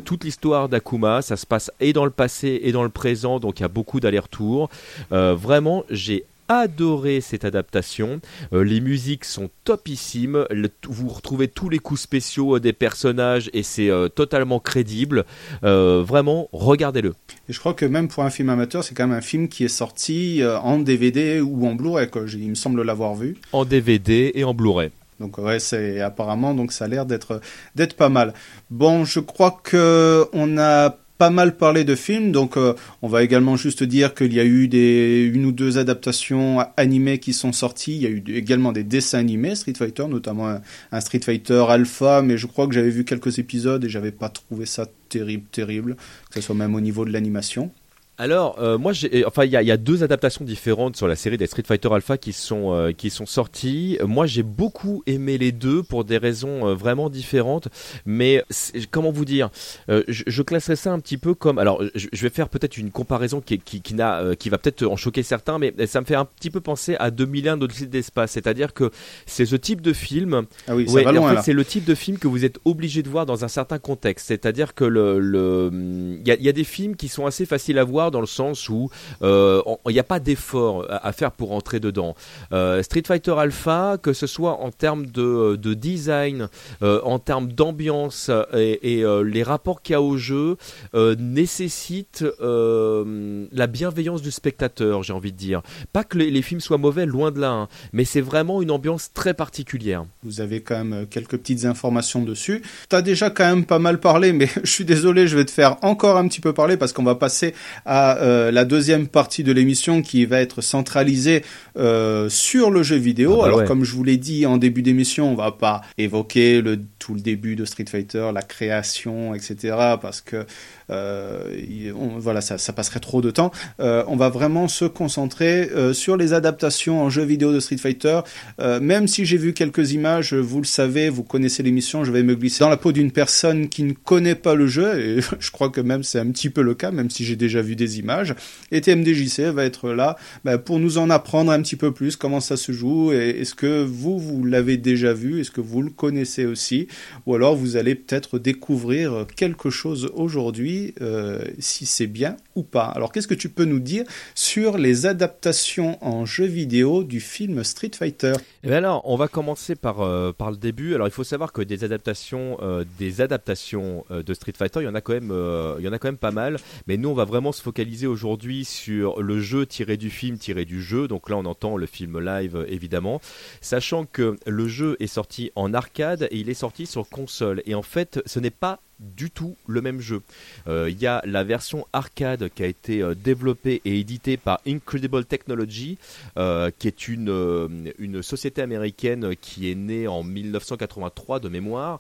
toute l'histoire d'Akuma. Ça se passe et dans le passé et dans le présent. Donc, il y a beaucoup d'allers-retours. Vraiment, j'ai adoré cette adaptation. Euh, les musiques sont topissimes. Le- vous retrouvez tous les coups spéciaux euh, des personnages et c'est euh, totalement crédible. Vraiment, regardez-le. Et je crois que même pour un film amateur, c'est quand même un film qui est sorti en DVD ou en Blu-ray, Il me semble l'avoir vu. En DVD et en Blu-ray. Donc ouais, c'est apparemment donc ça a l'air d'être d'être pas mal. Bon, je crois que on a pas mal parlé de films, donc euh, on va également juste dire qu'il y a eu des une ou deux adaptations animées qui sont sorties. Il y a eu également des dessins animés Street Fighter, notamment un, un Street Fighter Alpha, mais je crois que j'avais vu quelques épisodes et j'avais pas trouvé ça terrible, terrible, que ce soit même au niveau de l'animation. Alors, euh, moi, j'ai, enfin, il y y a deux adaptations différentes sur la série des Street Fighter Alpha qui sont euh, qui sont sorties. Moi, j'ai beaucoup aimé les deux pour des raisons euh, vraiment différentes. Mais comment vous dire Euh, je, je classerais ça un petit peu comme. Alors, je, je vais faire peut-être une comparaison qui, qui, qui n'a, euh, qui va peut-être en choquer certains, mais ça me fait un petit peu penser à 2001 d'Odyssée de l'espace. C'est-à-dire que c'est ce type de film Ah oui, ça Ouais, va loin en fait, c'est le type de film que vous êtes obligé de voir dans un certain contexte. C'est-à-dire que le, le, il y a, il y a des films qui sont assez faciles à voir dans le sens où euh, il n'y a pas d'effort à, faire pour entrer dedans. Euh, Street Fighter Alpha, que ce soit en termes de, de design, euh, en termes d'ambiance et, les rapports qu'il y a au jeu, nécessitent euh, la bienveillance du spectateur, j'ai envie de dire. Pas que les, films soient mauvais, loin de là, hein, mais c'est vraiment une ambiance très particulière. Vous avez quand même quelques petites informations dessus. T'as déjà quand même pas mal parlé, mais je suis désolé, je vais te faire encore un petit peu parler parce qu'on va passer à euh, la deuxième partie de l'émission qui va être centralisée euh, sur le jeu vidéo. Ah bah Alors ouais. comme je vous l'ai dit en début d'émission, on va pas évoquer le tout le début de Street Fighter, la création, etc. Parce que voilà, ça, ça, passerait trop de temps. on va vraiment se concentrer sur les adaptations en jeux vidéo de Street Fighter. même si j'ai vu quelques images, vous le savez, vous connaissez l'émission, je vais me glisser dans la peau d'une personne qui ne connaît pas le jeu, et je crois que même c'est un petit peu le cas, même si j'ai déjà vu des images. Et TMDJC va être là bah, pour nous en apprendre un petit peu plus comment ça se joue, et est-ce que vous, vous l'avez déjà vu, est-ce que vous le connaissez aussi, ou alors vous allez peut-être découvrir quelque chose aujourd'hui, euh, si c'est bien ou pas. Alors qu'est-ce que tu peux nous dire sur les adaptations en jeu vidéo du film Street Fighter? Eh bien alors, on va commencer par, euh, par le début. Alors il faut savoir que des adaptations, euh, des adaptations de Street Fighter, il y en a quand même, il y en a quand même pas mal. Mais nous, on va vraiment se focaliser aujourd'hui sur le jeu tiré du film, tiré du jeu. Donc là, on entend le film live évidemment, sachant que le jeu est sorti en arcade et il est sorti sur console. Et en fait, ce n'est pas du tout le même jeu. Euh, il y a la version arcade qui a été euh, développée et éditée par Incredible Technology, euh, qui est une, une société américaine qui est née en 1983 de mémoire,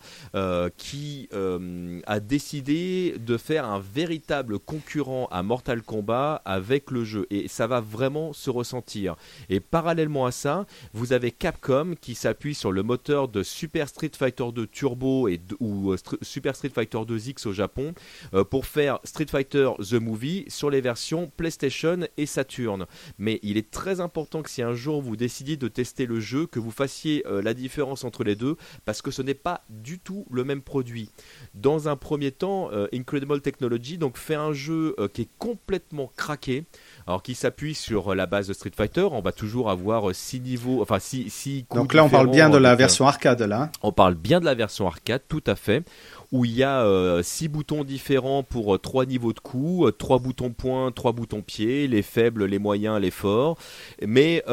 qui a décidé de faire un véritable concurrent à Mortal Kombat avec le jeu. Et ça va vraiment se ressentir. Et parallèlement à ça, vous avez Capcom qui s'appuie sur le moteur de Super Street Fighter 2 Turbo et, ou Super Street Fighter 2X au Japon euh, pour faire Street Fighter The Movie sur les versions PlayStation et Saturn. Mais il est très important que si un jour vous décidiez de tester le jeu, que vous fassiez euh, la différence entre les deux parce que ce n'est pas du tout le même produit. Dans un premier temps, euh, Incredible Technology donc fait un jeu qui est complètement craqué. Alors qui s'appuie sur la base de Street Fighter, on va toujours avoir 6 niveaux, enfin 6 Donc là on parle bien de la version arcade là. On parle bien de la version arcade, tout à fait où il y a euh, six boutons différents pour euh, trois niveaux de coups, euh, trois boutons points, trois boutons pieds, les faibles, les moyens, les forts. Mais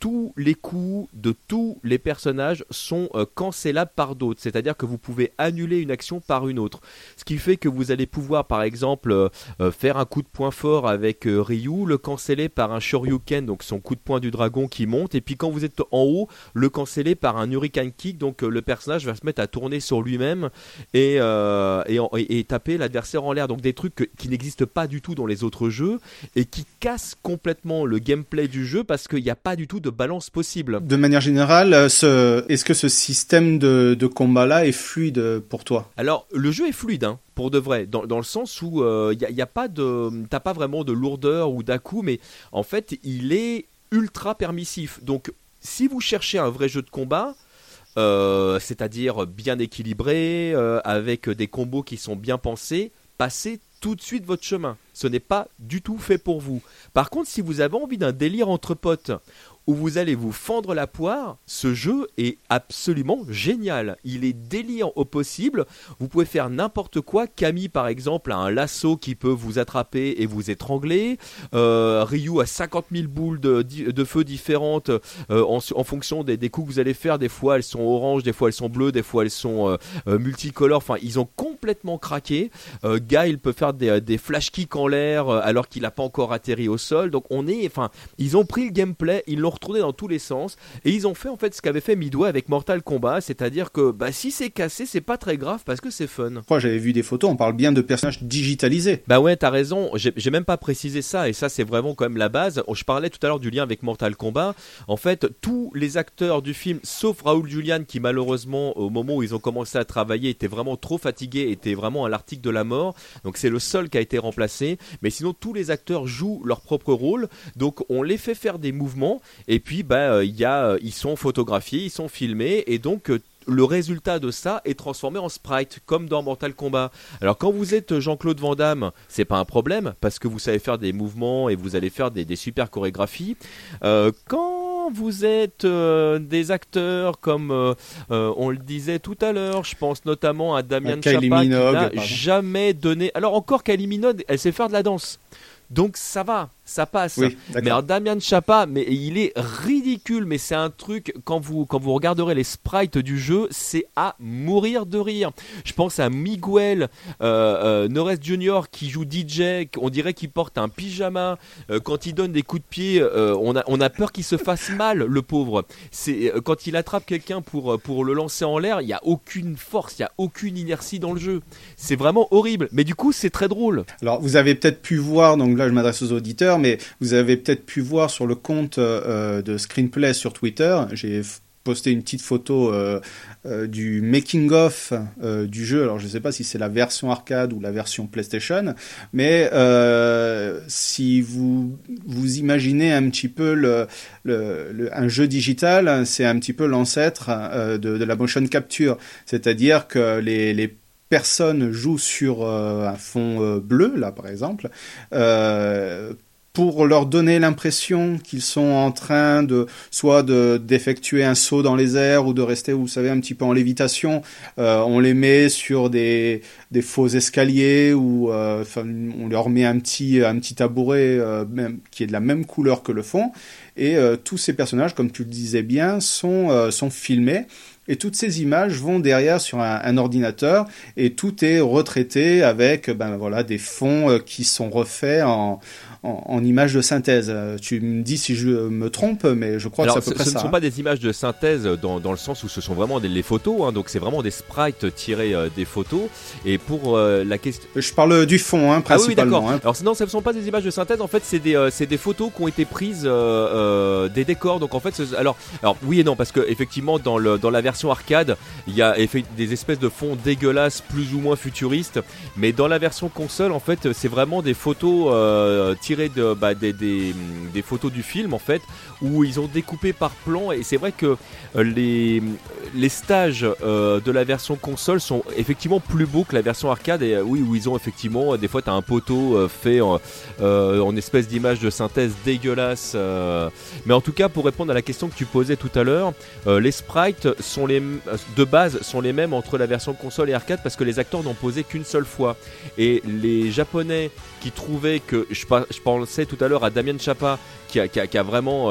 tous les coups de tous les personnages sont euh, cancellables par d'autres, c'est-à-dire que vous pouvez annuler une action par une autre. Ce qui fait que vous allez pouvoir par exemple euh, euh, faire un coup de poing fort avec Ryu, le canceller par un Shoryuken, donc son coup de poing du dragon qui monte, et puis quand vous êtes en haut, le canceller par un Hurricane Kick, donc le personnage va se mettre à tourner sur lui-même et, et, taper l'adversaire en l'air. Donc des trucs qui n'existent pas du tout dans les autres jeux et qui cassent complètement le gameplay du jeu parce qu'il n'y a pas du tout de balance possible. De manière générale, euh, est-ce que ce système de, combat-là est fluide pour toi? Alors, le jeu est fluide, hein, pour de vrai, dans, le sens où il euh, n'y a, pas de, t'as pas vraiment de lourdeur ou dà mais en fait, il est ultra permissif. Donc, si vous cherchez un vrai jeu de combat, euh, c'est-à-dire bien équilibré, avec des combos qui sont bien pensés, passez tout de suite votre chemin. Ce n'est pas du tout fait pour vous. Par contre, si vous avez envie d'un délire entre potes, où vous allez vous fendre la poire, ce jeu est absolument génial. Il est délire au possible. Vous pouvez faire n'importe quoi. Camille, par exemple, a un lasso qui peut vous attraper et vous étrangler. Euh, Ryu a 50 000 boules de, feu différentes euh, en, fonction des, coups que vous allez faire. Des fois, elles sont oranges, des fois, elles sont bleues, des fois, elles sont euh, multicolores. Enfin, ils ont complètement craqué. Guy, il peut faire des, des flash kicks en l'air alors qu'il n'a pas encore atterri au sol. Donc, on est, enfin, ils ont pris le gameplay, ils l'ont retourné dans tous les sens et ils ont fait en fait ce qu'avait fait Midway avec Mortal Kombat, c'est-à-dire que bah, si c'est cassé, c'est pas très grave parce que c'est fun. Moi j'avais vu des photos, on parle bien de personnages digitalisés. Bah ouais, t'as raison, j'ai même pas précisé ça et ça c'est vraiment quand même la base. Je parlais tout à l'heure du lien avec Mortal Kombat. En fait, tous les acteurs du film, sauf Raoul Julian qui malheureusement au moment où ils ont commencé à travailler était vraiment trop fatigué, était vraiment à l'article de la mort. Donc c'est le seul qui a été remplacé. Mais sinon tous les acteurs jouent leur propre rôle. Donc on les fait faire des mouvements et puis bah, euh, y a, euh, ils sont photographiés, ils sont filmés, et donc euh, le résultat de ça est transformé en sprite, comme dans Mortal Kombat. Alors quand vous êtes Jean-Claude Van Damme, c'est pas un problème, parce que vous savez faire des mouvements et vous allez faire des, super chorégraphies. quand vous êtes des acteurs comme on le disait tout à l'heure, je pense notamment à Damien Chapa qui n'a jamais donné. Alors encore Kylie Minogue, elle sait faire de la danse. Donc ça va, ça passe. Oui, mais alors Damien Chapa, mais il est ridicule, mais c'est un truc quand vous quand vous regarderez les sprites du jeu, c'est à mourir de rire. Je pense à Miguel euh, euh, Norris Junior qui joue DJ, on dirait qu'il porte un pyjama euh, quand il donne des coups de pied, euh, on a on a peur qu'il se fasse mal, le pauvre. C'est euh, quand il attrape quelqu'un pour pour le lancer en l'air, il y a aucune force, il y a aucune inertie dans le jeu. C'est vraiment horrible, mais du coup c'est très drôle. Alors, vous avez peut-être pu voir, donc là je m'adresse aux auditeurs, mais vous avez peut-être pu voir sur le compte euh, de Screenplay sur Twitter, j'ai posté une petite photo euh, euh, du making of euh, du jeu. Alors je ne sais pas si c'est la version arcade ou la version PlayStation, mais euh, si vous vous imaginez un petit peu un jeu digital, c'est un petit peu l'ancêtre euh, de, la motion capture, c'est-à-dire que les, les personnes jouent sur euh, un fond euh, bleu, là par exemple, euh, pour leur donner l'impression qu'ils sont en train de soit de d'effectuer un saut dans les airs ou de rester, vous savez, un petit peu en lévitation. Euh, on les met sur des des faux escaliers ou euh, on leur met un petit un petit tabouret euh, même, qui est de la même couleur que le fond. Et tous ces personnages, comme tu le disais bien, sont sont filmés. Et toutes ces images vont derrière sur un, un ordinateur et tout est retraité avec ben voilà des fonds qui sont refaits en, en, en images de synthèse. Tu me dis si je me trompe, mais je crois Alors, que c'est à ce, peu près ce ça. ne sont hein. pas des images de synthèse dans, dans le sens où ce sont vraiment des les photos, hein, donc c'est vraiment des sprites tirés euh, des photos. Et pour euh, la question. Je parle du fond, hein, Ah oui, principalement. hein. Alors sinon, ce ne sont pas des images de synthèse. En fait, c'est des, euh, des photos qui ont été prises des décors. Donc en fait, alors, alors oui et non, parce que effectivement, dans le dans la version arcade, il y a des espèces de fonds dégueulasses, plus ou moins futuristes. Mais dans la version console, en fait, c'est vraiment des photos euh, bah, des, des photos du film, en fait, où ils ont découpé par plan. Et c'est vrai que euh, les stages euh, de la version console sont effectivement plus beaux que la version arcade. Et euh, oui où ils ont effectivement des fois tu as un poteau fait en, espèce d'image de synthèse dégueulasse mais en tout cas pour répondre à la question que tu posais tout à l'heure les sprites sont les de base sont les mêmes entre la version console et arcade parce que les acteurs n'ont posé qu'une seule fois. Et les japonais qui trouvaient que je, je pensais tout à l'heure à Damien Chapa qui a, vraiment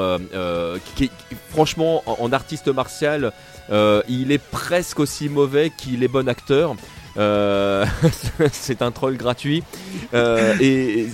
franchement en, artiste martial euh, il est presque aussi mauvais qu'il est bon acteur. Euh, c'est un troll gratuit. Euh, et-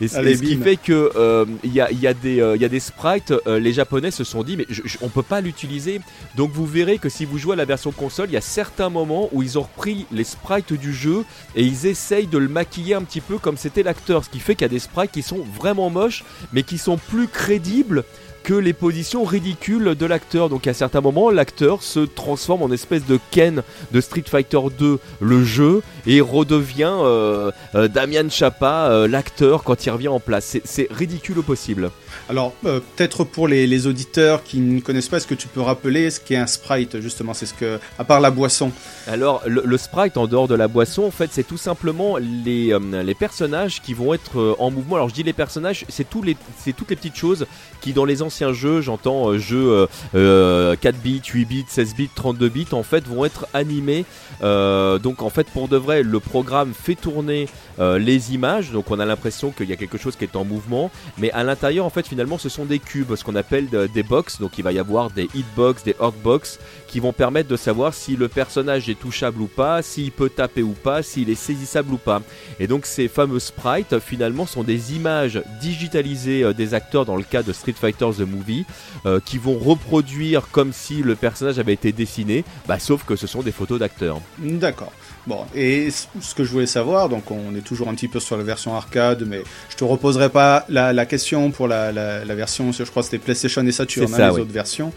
et ce- Allez, et ce qui fait que euh, il y, a, il y, a des, euh, il y a des sprites, euh, les japonais se sont dit mais je- je- on peut pas l'utiliser. Donc vous verrez que si vous jouez à la version console, il y a certains moments où ils ont repris les sprites du jeu et ils essayent de le maquiller un petit peu comme c'était l'acteur. Ce qui fait qu'il y a des sprites qui sont vraiment moches mais qui sont plus crédibles que les positions ridicules de l'acteur. Donc à certains moments, l'acteur se transforme en espèce de Ken de Street Fighter 2, le jeu, et redevient euh, euh, Damian Chapa, euh, l'acteur, quand il revient en place. C'est- ridicule au possible. Alors, euh, peut-être pour les, les auditeurs qui ne connaissent pas, est-ce que tu peux rappeler ce qu'est un sprite, justement? C'est ce que, à part la boisson. Alors, le, le sprite en dehors de la boisson, en fait, c'est tout simplement les, les personnages qui vont être en mouvement. Alors, je dis les personnages, c'est tous les, c'est toutes les petites choses qui, dans les anciens jeux, j'entends euh, jeux euh, euh, 4 bits, 8 bits, 16 bits, 32 bits, en fait, vont être animés. Euh, donc, en fait, pour de vrai, le programme fait tourner euh, les images. Donc, on a l'impression qu'il y a quelque chose qui est en mouvement. Mais à l'intérieur, en fait, finalement, ce sont des cubes, ce qu'on appelle de- des box. Donc, il va y avoir des hitbox, des hotbox qui vont permettre de savoir si le personnage est touchable ou pas, s'il peut taper ou pas, s'il est saisissable ou pas. Et donc ces fameux sprites finalement sont des images digitalisées euh, des acteurs dans le cas de Street Fighter The Movie euh, qui vont reproduire comme si le personnage avait été dessiné, bah, sauf que ce sont des photos d'acteurs. D'accord. Bon, et ce que je voulais savoir, donc on est toujours un petit peu sur la version arcade, mais je te reposerai pas la, la question pour la, la, la version, je crois que c'était PlayStation et Saturn, hein, ça, les oui. autres versions.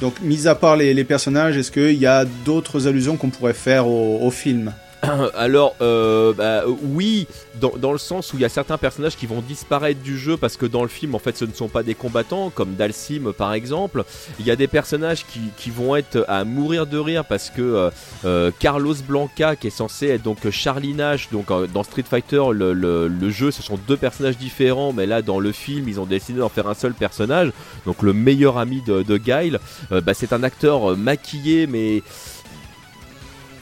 Donc, mis à part les, personnages, est-ce qu'il y a d'autres allusions qu'on pourrait faire au film? Alors, euh, bah, oui, dans, dans le sens où il y a certains personnages qui vont disparaître du jeu parce que dans le film, en fait, ce ne sont pas des combattants, comme Dalsim par exemple. Il y a des personnages qui, qui vont être à mourir de rire parce que euh, euh, Carlos Blanca, qui est censé être donc Charlie Nash, donc dans Street Fighter, le, le- jeu, ce sont deux personnages différents, mais là, dans le film, ils ont décidé d'en faire un seul personnage, donc le meilleur ami de, de Guile. Bah, c'est un acteur maquillé, mais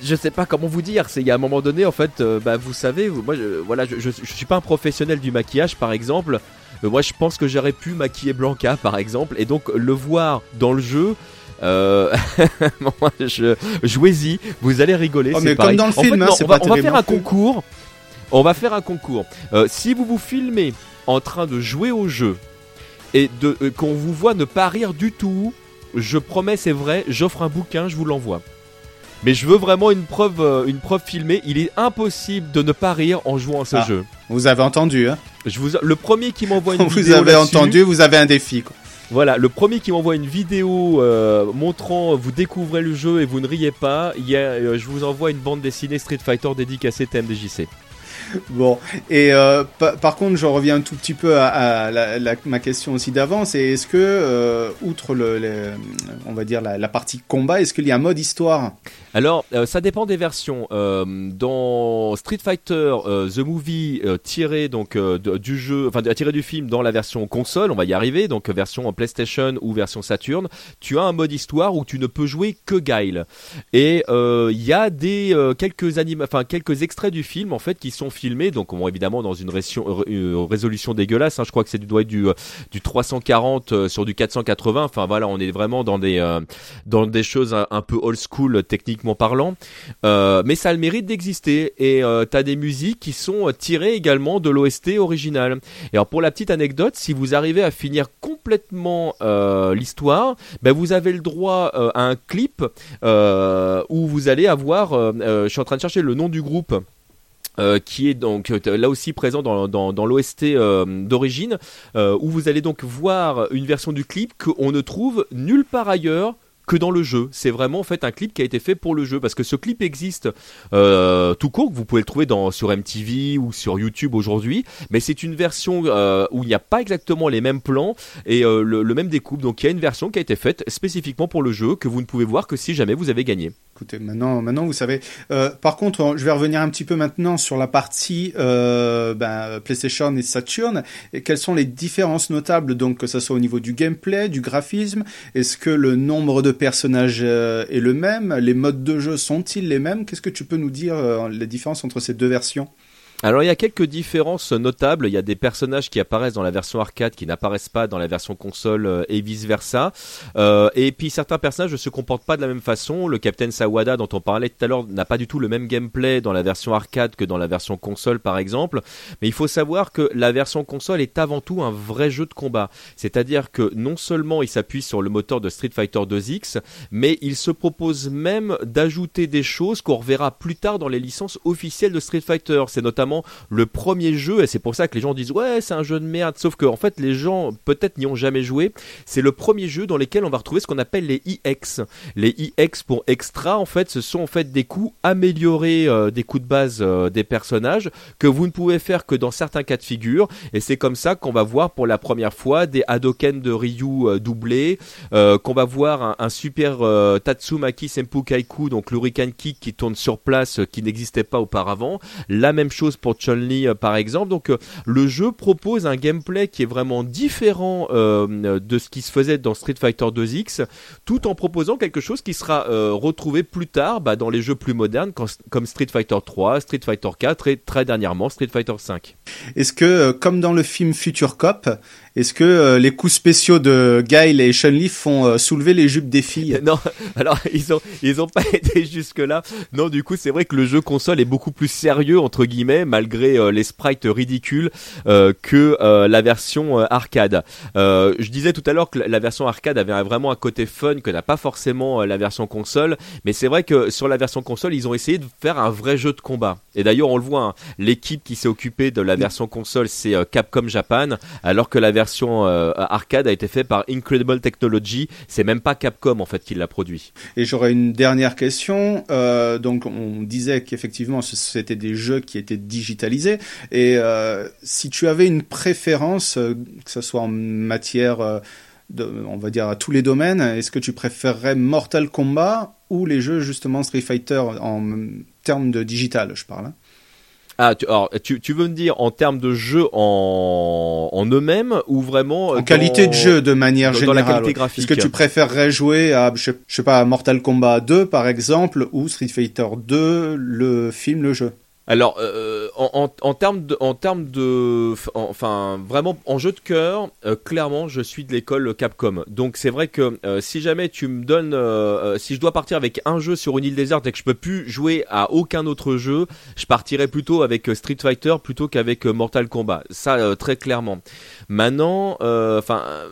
je sais pas comment vous dire. C'est il y a un moment donné, en fait, euh, bah, vous savez, vous- moi, je, voilà, je, je, je suis pas un professionnel du maquillage, par exemple. Euh, moi, je pense que j'aurais pu maquiller Blanca, par exemple, et donc le voir dans le jeu. Euh... Jouez-y, vous allez rigoler. Oh, c'est pareil. comme dans le En film, fait, hein, non, on va, pas on va faire un concours. On va faire un concours. Si vous vous filmez en train de jouer au jeu et de qu'on vous voit ne pas rire du tout, je promets, c'est vrai, j'offre un bouquin, je vous l'envoie. Mais je veux vraiment une preuve, euh, une preuve filmée. Il est impossible de ne pas rire en jouant à ce Ah. jeu. Vous avez entendu, hein Je vous, le premier qui m'envoie une Vous vidéo avez là-dessus- entendu, vous avez un défi. Quoi. Voilà, le premier qui m'envoie une vidéo euh, montrant vous découvrez le jeu et vous ne riez pas, il y a, euh, je vous envoie une bande dessinée Street Fighter dédicacée TMDJC. Bon, et euh, pa- par contre, je reviens un tout petit peu à, ma question aussi d'avant, c'est est-ce que, euh, outre le, on va dire la, partie combat, est-ce qu'il y a un mode histoire? Alors, euh, ça dépend des versions. Dans Street Fighter The Movie tiré donc du jeu, enfin tiré du film dans la version console, on va y arriver, donc version PlayStation ou version Saturn, tu as un mode histoire où tu ne peux jouer que Guile. Et il y a des quelques quelques extraits du film en fait qui sont donc bon, évidemment dans une résolution, euh, résolution dégueulasse. hein, je crois que c'est du doit être du euh, du 340 euh, sur du 480. Enfin voilà, on est vraiment dans des euh, dans des choses un, peu old school euh, techniquement parlant, Euh, mais ça a le mérite d'exister et euh, t'as des musiques qui sont euh, tirées également de l'OST original. Et alors pour la petite anecdote, si vous arrivez à finir complètement euh, l'histoire, ben vous avez le droit euh, à un clip euh, où vous allez avoir, euh, euh, je suis en train de chercher le nom du groupe. Euh, qui est donc euh, là aussi présent dans, l'OST euh, d'origine, où vous allez donc voir une version du clip qu'on ne trouve nulle part ailleurs que dans le jeu. C'est vraiment en fait un clip qui a été fait pour le jeu parce que ce clip existe tout court. Vous pouvez le trouver dans sur MTV ou sur YouTube aujourd'hui, mais c'est une version où il n'y a pas exactement les mêmes plans et le, le même découpe. Donc il y a une version qui a été faite spécifiquement pour le jeu que vous ne pouvez voir que si jamais vous avez gagné. Écoutez, maintenant, maintenant vous savez. Euh, par contre, je vais revenir un petit peu maintenant sur la partie euh, ben, PlayStation et Saturn. Quelles sont les différences notables, donc que ce soit au niveau du gameplay, du graphisme Est-ce que le nombre de personnages euh, est le même? Les modes de jeu sont-ils les mêmes? Qu'est-ce que tu peux nous dire les différences entre ces deux versions? Alors il y a quelques différences notables. Il y a des personnages qui apparaissent dans la version arcade qui n'apparaissent pas dans la version console euh, et vice versa. Euh, et puis certains personnages ne se comportent pas de la même façon. Le Captain Sawada dont on parlait tout à l'heure n'a pas du tout le même gameplay dans la version arcade que dans la version console par exemple. Mais il faut savoir que la version console est avant tout un vrai jeu de combat. C'est-à-dire que non seulement il s'appuie sur le moteur de Street Fighter 2X, mais il se propose même d'ajouter des choses qu'on reverra plus tard dans les licences officielles de Street Fighter. C'est notamment le premier jeu, et c'est pour ça que les gens disent ouais c'est un jeu de merde, sauf que en fait les gens peut-être n'y ont jamais joué. C'est le premier jeu dans lequel on va retrouver ce qu'on appelle les EX. Les EX pour extra, en fait, ce sont en fait des coups améliorés euh, des coups de base euh, des personnages que vous ne pouvez faire que dans certains cas de figure. Et c'est comme ça qu'on va voir pour la première fois des Hadoken de Ryu euh, doublés, qu'on va voir un, un super Tatsumaki Senpu Kaiku, donc l'Hurricane Kick qui tourne sur place, qui n'existait pas auparavant. La même chose pour Chun-Li euh, par exemple. Donc euh, le jeu propose un gameplay qui est vraiment différent euh, de ce qui se faisait dans Street Fighter 2X, tout en proposant quelque chose qui sera retrouvé plus tard bah, dans les jeux plus modernes comme Street Fighter 3, Street Fighter 4 et très dernièrement Street Fighter 5. Est-ce que, comme dans le film Future Cop, est-ce que euh, les coups spéciaux de Guile et Chun-Li font euh, soulever les jupes des filles? Non, alors ils ont ils ont pas été jusque là. Non, du coup, c'est vrai que le jeu console est beaucoup plus sérieux entre guillemets malgré euh, les sprites ridicules euh, que euh, la version euh, arcade. Euh, je disais tout à l'heure que la- version arcade avait vraiment un côté fun que n'a pas forcément euh, la version console, mais c'est vrai que sur la version console, ils ont essayé de faire un vrai jeu de combat. Et d'ailleurs, on le voit, hein, l'équipe qui s'est occupée de la version console, c'est Capcom Japan, alors que la version euh, arcade a été faite par Incredible Technology. C'est même pas Capcom en fait qui l'a produit. Et j'aurais une dernière question. Euh, donc, on disait qu'effectivement, c'était des jeux qui étaient digitalisés. Et euh, si tu avais une préférence, euh, que ce soit en matière, euh, de, on va dire à tous les domaines, est-ce que tu préférerais Mortal Kombat ou les jeux justement Street Fighter en termes de digital, je parle. Ah, tu, alors, tu, tu veux me dire en termes de jeu en, en eux-mêmes ou vraiment euh, En qualité de jeu, de manière dans- dans la générale. qualité graphique. Est-ce que tu préférerais jouer à, je sais, je sais pas, à Mortal Kombat 2 par exemple, ou Street Fighter 2, le film, le jeu? Alors, euh, en, en, en termes de, en termes de, enfin, vraiment en jeu de cœur, euh, clairement, je suis de l'école Capcom. Donc, c'est vrai que euh, si jamais tu me donnes, euh, euh, si je dois partir avec un jeu sur une île déserte et que je peux plus jouer à aucun autre jeu, je partirais plutôt avec euh, Street Fighter plutôt qu'avec euh, Mortal Kombat. Ça, euh, très clairement. Maintenant, euh, enfin. euh,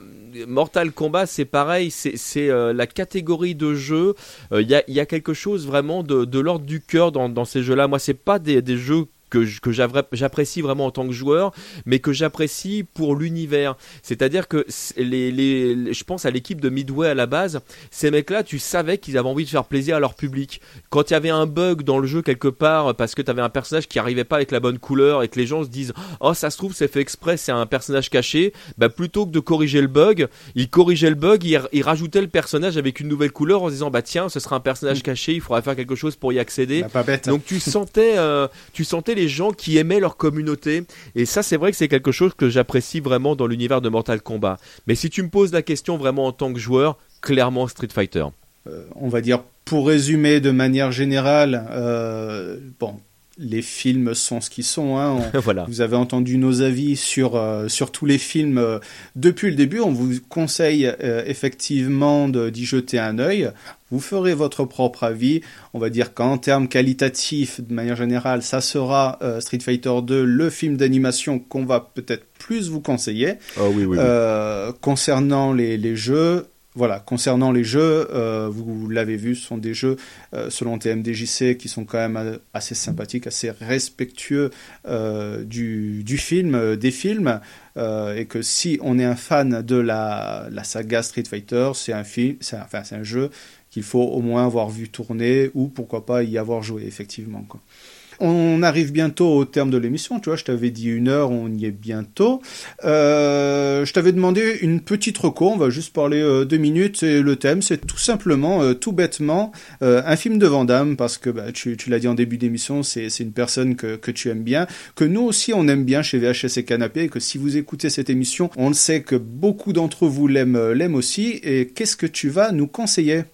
Mortal Kombat, c'est pareil, c'est euh, la catégorie de jeu. Il y, a, quelque chose vraiment de, l'ordre du cœur dans, ces jeux-là. Moi, c'est pas des jeux que, j'apprécie vraiment en tant que joueur, mais que j'apprécie pour l'univers. C'est-à-dire que les, les, les- je pense à l'équipe de Midway à la base, ces mecs-là, tu savais qu'ils avaient envie de faire plaisir à leur public. Quand il y avait un bug dans le jeu quelque part, parce que tu avais un personnage qui arrivait pas avec la bonne couleur et que les gens se disent Oh, ça se trouve, c'est fait exprès, c'est un personnage caché, bah plutôt que de corriger le bug, ils corrigeaient le bug, ils, ils rajoutaient le personnage avec une nouvelle couleur en se disant Bah tiens, ce sera un personnage caché, il faudra faire quelque chose pour y accéder. Bah, pas bête. Donc tu sentais, euh, tu sentais les gens qui aimaient leur communauté, et ça c'est vrai que c'est quelque chose que j'apprécie vraiment dans l'univers de Mortal Kombat. Mais si tu me poses la question vraiment en tant que joueur, clairement Street Fighter. Euh, on va dire, pour résumer de manière générale, euh, bon, les films sont ce qu'ils sont. Hein. On- voilà. Vous avez entendu nos avis sur, euh, sur tous les films euh, depuis le début. On vous conseille euh, effectivement d'y jeter un œil. Vous ferez votre propre avis. On va dire qu'en termes qualitatifs, de manière générale, ça sera euh, Street Fighter 2, le film d'animation qu'on va peut-être plus vous conseiller. Oh oui, oui. oui. Euh, concernant les, les jeux, voilà, concernant les jeux, euh, vous l'avez vu, ce sont des jeux euh, selon TMDJC qui sont quand même euh, assez sympathiques, assez respectueux du, film, des films, et que si on est un fan de la, saga Street Fighter, c'est un enfin un jeu qu'il faut au moins avoir vu tourner ou pourquoi pas y avoir joué effectivement. On arrive bientôt au terme de l'émission, tu vois, je t'avais dit une heure, on y est bientôt. Euh, je t'avais demandé une petite reco, on va juste parler euh, deux minutes, et le thème c'est tout simplement, euh, tout bêtement, un film de Van Damme, parce que bah, tu, l'as dit en début d'émission, c'est une personne que, tu aimes bien, que nous aussi on aime bien chez VHS et Canapé, et que si vous écoutez cette émission, on le sait que beaucoup d'entre vous l'aiment l'aiment aussi, et qu'est-ce que tu vas nous conseiller?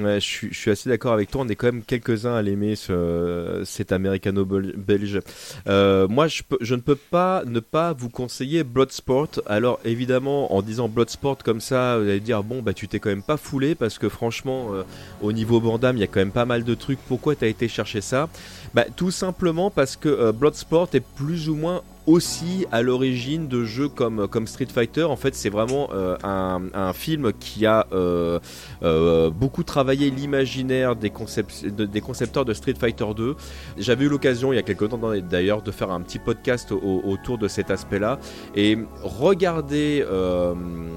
Ouais, je suis, assez d'accord avec toi. On est quand même quelques-uns à l'aimer, ce, cet américano-belge. Euh, moi, je, peux- je ne peux pas ne pas vous conseiller Bloodsport. Alors, évidemment, en disant Bloodsport comme ça, vous allez dire bon, bah, tu t'es quand même pas foulé parce que franchement, euh, au niveau Bandam, il y a quand même pas mal de trucs. Pourquoi t'as été chercher ça? Bah, tout simplement parce que euh, Bloodsport est plus ou moins aussi à l'origine de jeux comme, comme Street Fighter. En fait, c'est vraiment euh, un, un film qui a euh, euh, beaucoup travaillé l'imaginaire des, des concepteurs de Street Fighter 2. J'avais eu l'occasion il y a quelques temps d'ailleurs de faire un petit podcast au- autour de cet aspect-là. Et regardez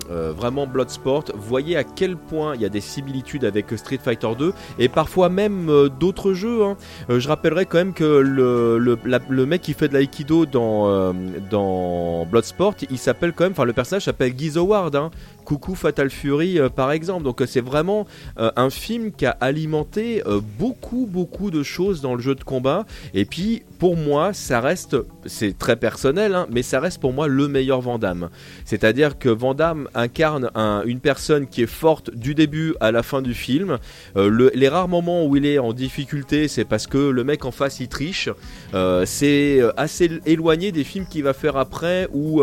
vraiment Bloodsport, voyez à quel point il y a des similitudes avec Street Fighter 2 et parfois même d'autres jeux. hein. Je rappellerai quand même que le, le mec qui fait de l'aïkido dans, euh, dans Bloodsport, il s'appelle quand même, enfin le personnage s'appelle Guy Howard. Hein. Coucou Fatal Fury euh, par exemple. Donc euh, c'est vraiment un film qui a alimenté beaucoup beaucoup de choses dans le jeu de combat. Et puis pour moi ça reste, c'est très personnel, hein, mais ça reste pour moi le meilleur Van Damme. C'est-à-dire que Van Damme incarne un- une personne qui est forte du début à la fin du film. Euh, le- les rares moments où il est en difficulté, c'est parce que le mec en face il triche. Euh, c'est euh, assez éloigné des films qu'il va faire après où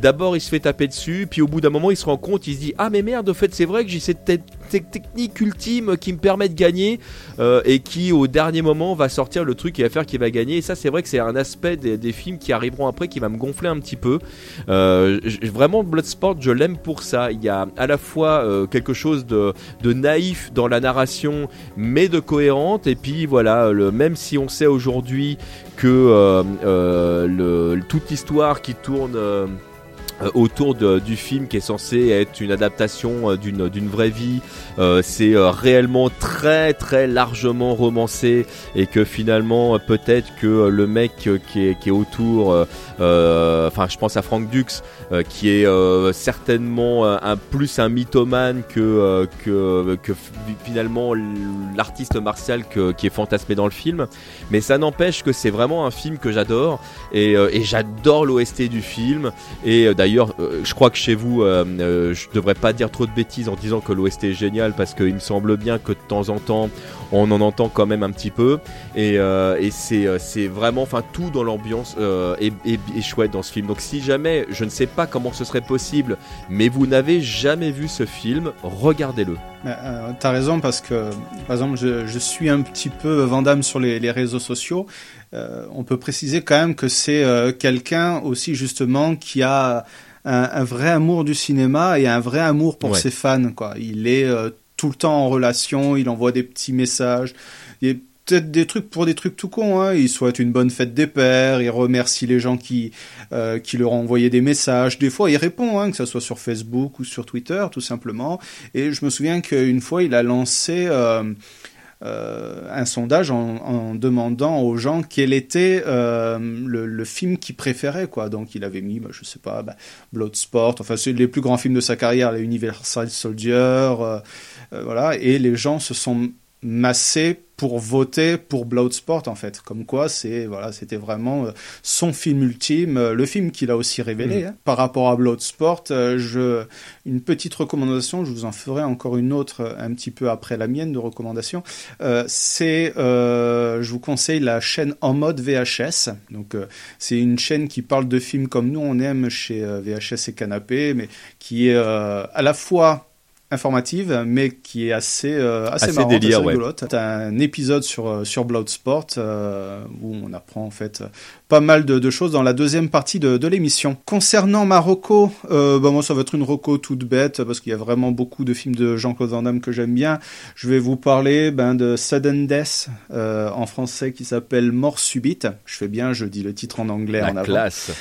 d'abord il se fait taper dessus, puis au bout d'un moment il se rend compte, il se dit ah mais merde, au fait c'est vrai que j'ai cette te- te- technique ultime qui me permet de gagner et qui au dernier moment va sortir le truc qui va faire qu'il va gagner. Et ça c'est vrai que c'est un aspect des films qui arriveront après qui va me gonfler un petit peu. Euh, vraiment Bloodsport je l'aime pour ça. Il y a à la fois euh, quelque chose de, naïf dans la narration mais de cohérente et puis voilà le, même si on sait aujourd'hui que euh, toute l'histoire qui tourne autour de- du film qui est censé être une adaptation euh, d'une d'une vraie vie. Euh, c'est euh, réellement très très largement romancé et que finalement euh, peut-être que euh, le mec euh, qui est, qui est autour euh, euh, enfin je pense à Frank Dux euh, qui est euh, certainement euh, un plus un mythomane que euh, que, que fi- finalement l'artiste martial que- qui est fantasmé dans le film. Mais ça n'empêche que c'est vraiment un film que j'adore et, euh, et j'adore l'OST du film. Et euh, d'ailleurs euh, je crois que chez vous euh, euh, je devrais pas dire trop de bêtises en disant que l'OST est génial parce qu'il me semble bien que de temps en temps on en entend quand même un petit peu. Et, et c'est, vraiment, enfin, tout dans l'ambiance est, chouette dans ce film. Donc, si jamais, je ne sais pas comment ce serait possible, mais vous n'avez jamais vu ce film, regardez-le. Euh, T'as raison parce que, par exemple, je, suis un petit peu Vandame sur les réseaux sociaux. Euh, on peut préciser quand même que c'est euh, quelqu'un aussi justement qui a un, un, vrai amour du cinéma et un vrai amour pour Ouais. ses fans. Quoi. Il est euh, tout le temps en relation, il envoie des petits messages. Il y a peut-être des trucs pour des trucs tout cons. Hein. Il souhaite une bonne fête des pères, il remercie les gens qui, euh, qui leur ont envoyé des messages. Des fois, il répond, hein, que ce soit sur Facebook ou sur Twitter, tout simplement. Et je me souviens qu'une fois, il a lancé euh, un sondage en, demandant aux gens quel était euh, le, le, film qu'ils préféraient. Quoi. Donc, il avait mis, bah, je sais pas, bah, Bloodsport, enfin, c'est les plus grands films de sa carrière, les Universal Soldier, euh, voilà. Et les gens se sont massés pour voter pour Bloodsport en fait comme quoi c'est voilà c'était vraiment euh, son film ultime euh, le film qu'il a aussi révélé mmh. hein. par rapport à Bloodsport euh, je une petite recommandation je vous en ferai encore une autre un petit peu après la mienne de recommandation euh, c'est je vous conseille la chaîne en mode VHS donc euh, c'est une chaîne qui parle de films comme nous on aime chez VHS et Canapé mais qui est à la fois informative, mais qui est assez euh, assez, assez marrante, délire, assez rigolote. Ouais. T'as un épisode sur euh, sur Bloodsport euh, où on apprend en fait pas mal de, de choses dans la deuxième partie de, de l'émission. Concernant Marocco, euh, bah moi ça va être une roco toute bête parce qu'il y a vraiment beaucoup de films de Jean-Claude Van Damme que j'aime bien. Je vais vous parler ben, de Sudden Death euh, en français qui s'appelle Mort subite. Je fais bien, je dis le titre en anglais la en avant. classe.